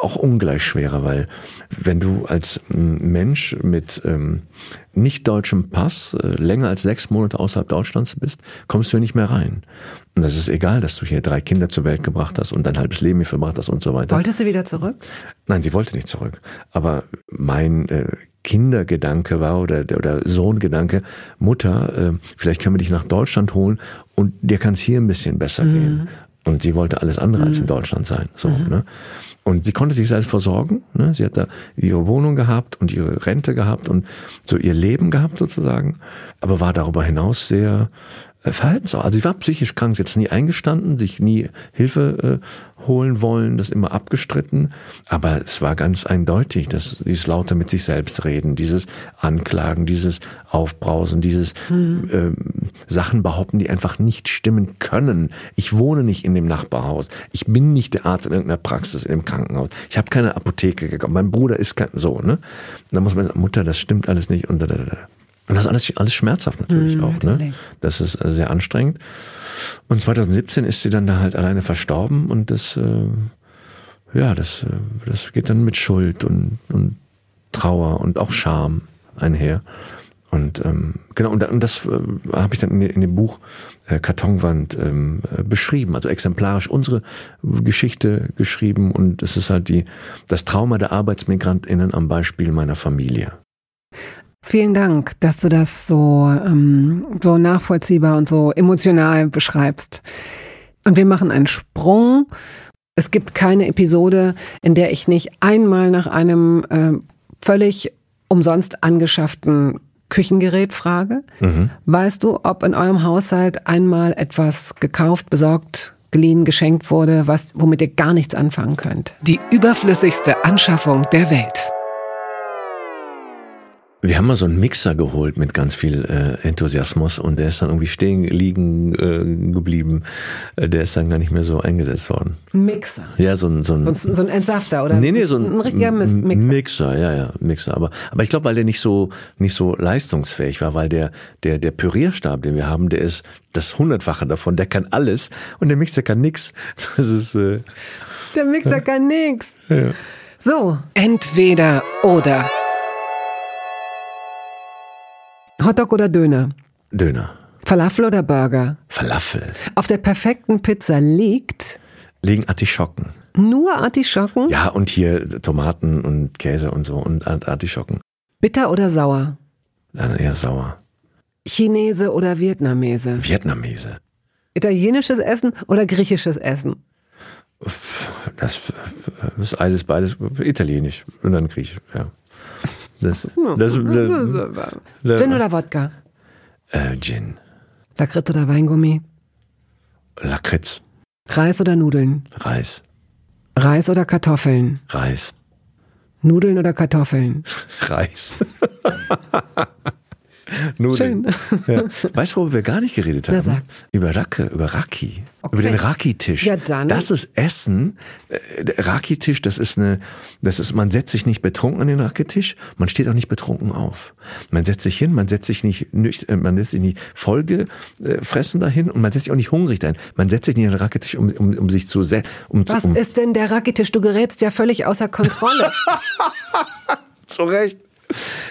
auch ungleich schwerer, weil wenn du als Mensch mit ähm, nicht deutschem Pass äh, länger als sechs Monate außerhalb Deutschlands bist, kommst du nicht mehr rein. Und das ist egal, dass du hier drei Kinder zur Welt gebracht hast und dein halbes Leben hier verbracht hast und so weiter. Wolltest du wieder zurück? Nein, sie wollte nicht zurück. Aber mein äh, Kindergedanke war oder, oder Sohngedanke, Mutter, äh, vielleicht können wir dich nach Deutschland holen und dir kann es hier ein bisschen besser mhm. gehen. Und sie wollte alles andere mhm. als in mhm. Deutschland sein. So, mhm. ne? Und sie konnte sich selbst versorgen. Ne? Sie hat da ihre Wohnung gehabt und ihre Rente gehabt und so ihr Leben gehabt sozusagen, aber war darüber hinaus sehr äh, verhaltensau. Also sie war psychisch krank, sie hat es nie eingestanden, sich nie Hilfe äh, holen wollen, das immer abgestritten. Aber es war ganz eindeutig, dass dieses laute mit sich selbst reden, dieses Anklagen, dieses Aufbrausen, dieses mhm. äh, Sachen behaupten, die einfach nicht stimmen können. Ich wohne nicht in dem Nachbarhaus. Ich bin nicht der Arzt in irgendeiner Praxis, in dem Krankenhaus. Ich habe keine Apotheke gekommen. Mein Bruder ist kein so, ne? Da muss man sagen, Mutter, das stimmt alles nicht und da, da, da. Und das ist alles, alles schmerzhaft natürlich mm, auch. Ne? Natürlich. Ne? Das ist äh, sehr anstrengend. Und 2017 ist sie dann da halt alleine verstorben und das, äh, ja, das, äh, das geht dann mit Schuld und, und Trauer und auch Scham einher. Und ähm, genau, und, und das äh, habe ich dann in, in dem Buch äh, Kartonwand ähm, äh, beschrieben, also exemplarisch unsere Geschichte geschrieben und es ist halt die das Trauma der ArbeitsmigrantInnen am Beispiel meiner Familie. Vielen Dank, dass du das so, ähm, so nachvollziehbar und so emotional beschreibst. Und wir machen einen Sprung. Es gibt keine Episode, in der ich nicht einmal nach einem äh, völlig umsonst angeschafften Küchengerät frage. Mhm. Weißt du, ob in eurem Haushalt einmal etwas gekauft, besorgt, geliehen, geschenkt wurde, was, womit ihr gar nichts anfangen könnt? Die überflüssigste Anschaffung der Welt. Wir haben mal so einen Mixer geholt mit ganz viel äh, Enthusiasmus und der ist dann irgendwie stehen liegen äh, geblieben. Äh, der ist dann gar nicht mehr so eingesetzt worden. Mixer? Ja, so ein so ein, so, so ein Entsafter oder? Nee, nee, so ein, ein richtiger Mixer. Mixer, ja, ja, Mixer. Aber aber ich glaube, weil der nicht so nicht so leistungsfähig war, weil der der der Pürierstab, den wir haben, der ist das hundertfache davon. Der kann alles und der Mixer kann nix. Das ist äh, der Mixer kann nix. Ja. So, entweder oder. Hotdog oder Döner? Döner. Falafel oder Burger? Falafel. Auf der perfekten Pizza liegt? Liegen Artischocken. Nur Artischocken? Ja, und hier Tomaten und Käse und so und Artischocken. Bitter oder sauer? Dann eher sauer. Chinese oder Vietnamese? Vietnamese. Italienisches Essen oder griechisches Essen? Das ist alles beides italienisch und dann griechisch, ja. Das, das, das, Gin oder Wodka? Äh, Gin. Lakritz oder Weingummi? Lakritz. Reis oder Nudeln? Reis. Reis oder Kartoffeln? Reis. Nudeln oder Kartoffeln? Reis. Nudeln. Ja. Weißt du, worüber wir gar nicht geredet haben? Na. Über Racke, über Raki. Okay. Über den Raki-Tisch. Ja, dann. Das ist Essen. Äh, Der Raki-Tisch, das ist eine, das ist, man setzt sich nicht betrunken an den Raki-Tisch, man steht auch nicht betrunken auf. Man setzt sich hin, man setzt sich nicht, äh, man setzt sich nicht vollgefressen dahin und man setzt sich auch nicht hungrig dahin. Man setzt sich nicht an den Raki-Tisch, um, um, um sich zu, um, zu- Was um ist denn der Rakitisch? Du gerätst ja völlig außer Kontrolle. Zu Recht.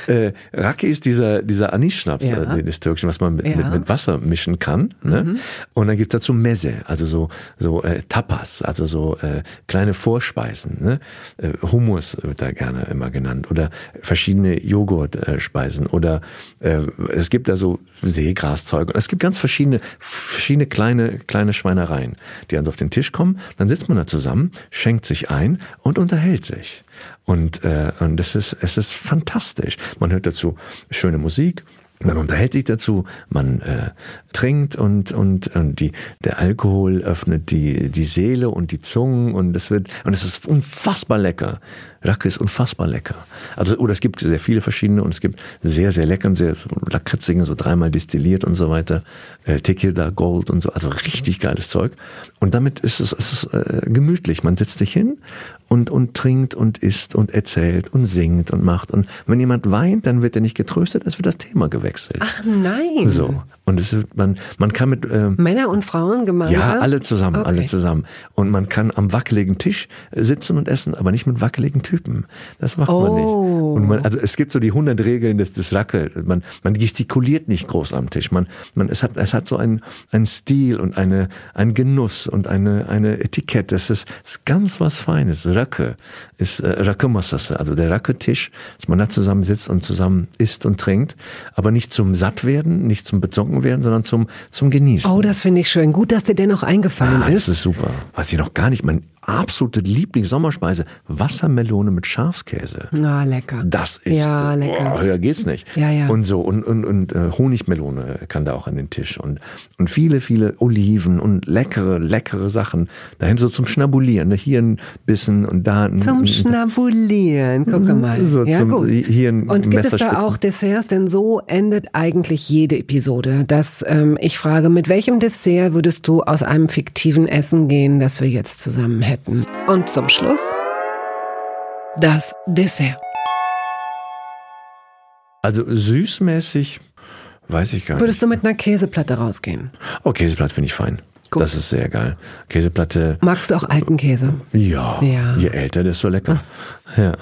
Äh, Raki ist dieser, dieser Anis-Schnaps, Ja. äh, des Türkischen, was man mit, Ja. Mhm. mit, mit Wasser mischen kann. Ne? Und dann gibt's dazu Meze, also so, so äh, Tapas, also so äh, kleine Vorspeisen. Ne? Äh, Hummus wird da gerne immer genannt. Oder verschiedene Joghurtspeisen. Oder äh, es gibt da so Seegraszeug. Und es gibt ganz verschiedene, verschiedene kleine, kleine Schweinereien, die dann so auf den Tisch kommen. Dann sitzt man da zusammen, schenkt sich ein und unterhält sich. Und, äh, und es ist, es ist fantastisch. Man hört dazu schöne Musik. Man unterhält sich dazu, man äh, trinkt und und und die der Alkohol öffnet die die Seele und die Zungen und es wird und es ist unfassbar lecker. Racke ist unfassbar lecker. Also oder es gibt sehr viele verschiedene und es gibt sehr sehr lecker und sehr so lakritzige so dreimal destilliert und so weiter. Äh, Tequila Gold und so, also richtig geiles Zeug. Und damit ist es, es ist, äh, gemütlich. Man setzt sich hin und und trinkt und isst und erzählt und singt und macht und wenn jemand weint, dann wird er nicht getröstet, es wird das Thema gewechselt. Ach nein. So. Und es ist, man, man kann mit, ähm, Männer und Frauen gemeinsam? ja, alle zusammen, Okay. alle zusammen. Und man kann am wackeligen Tisch sitzen und essen, aber nicht mit wackeligen Typen. Das macht man Oh. nicht. Und man, also es gibt so die 100 Regeln des, des Rackel. Man, man gestikuliert nicht groß am Tisch. Man, man, es hat, es hat so einen, einen Stil und eine, einen Genuss und eine, eine Etikette. Das ist, ist ganz was Feines. Racke ist, äh, Racke Massasse. Also der Racke-Tisch, dass man da zusammen sitzt und zusammen isst und trinkt, aber nicht zum Sattwerden, nicht zum Bezocken werden, sondern zum, zum Genießen. Oh, das finde ich schön. Gut, dass dir dennoch eingefallen Ah, ist. das ist super. Was ich noch gar nicht, mein absolute Lieblings-Sommerspeise, Wassermelone mit Schafskäse. Na, lecker. Das ist, Ja, lecker. Oh, höher geht's nicht. Ja, ja. Und so, und, und, und äh, Honigmelone kann da auch an den Tisch und, und viele, viele Oliven und leckere, leckere Sachen. Dahin so zum Schnabulieren, ne? hier ein Bissen und da ein, Zum Schnabulieren. Guck mal. So ja, zum- gut. hier ein Und gibt es da auch Desserts? Denn so endet eigentlich jede Episode. Dass ähm, ich frage, mit welchem Dessert würdest du aus einem fiktiven Essen gehen, das wir jetzt zusammen hätten? Und zum Schluss das Dessert. Also süßmäßig, weiß ich gar nicht. Würdest du mit einer Käseplatte rausgehen? Oh, Käseplatte finde ich fein. Gut. Das ist sehr geil. Käseplatte, Magst du auch alten Käse? ja, Ja. je älter, desto lecker. Ja.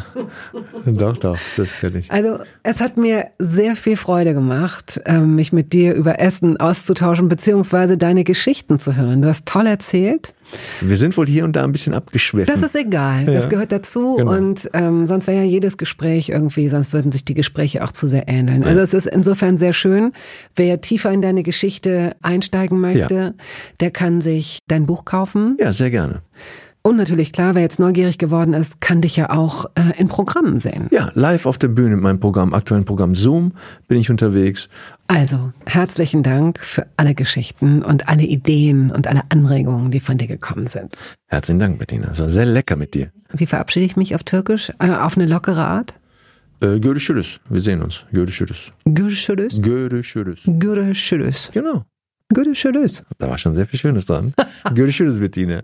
Doch, doch, das kann ich. Also es hat mir sehr viel Freude gemacht, ähm, mich mit dir über Essen auszutauschen, beziehungsweise deine Geschichten zu hören. Du hast toll erzählt. Wir sind wohl hier und da ein bisschen abgeschwiffen. Das ist egal, das Ja, gehört dazu genau. und ähm, sonst wäre ja jedes Gespräch irgendwie, sonst würden sich die Gespräche auch zu sehr ähneln. Also es ist insofern sehr schön. Wer tiefer in deine Geschichte einsteigen möchte, der kann sich dein Buch kaufen. ja, sehr gerne. Und natürlich klar, wer jetzt neugierig geworden ist, kann dich ja auch äh, in Programmen sehen. Ja, live auf der Bühne in meinem Programm, aktuellen Programm Zoom, bin ich unterwegs. Also, herzlichen Dank für alle Geschichten und alle Ideen und alle Anregungen, die von dir gekommen sind. Herzlichen Dank, Bettina. Es war sehr lecker mit dir. Wie verabschiede ich mich auf Türkisch? Äh, auf eine lockere Art? Äh, Görüşürüz. Wir sehen uns. Görüşürüz. Görüşürüz. Görüşürüz. Görüşürüz. Genau. Görüşürüz. Da war schon sehr viel Schönes dran. Görüşürüz, Bettina.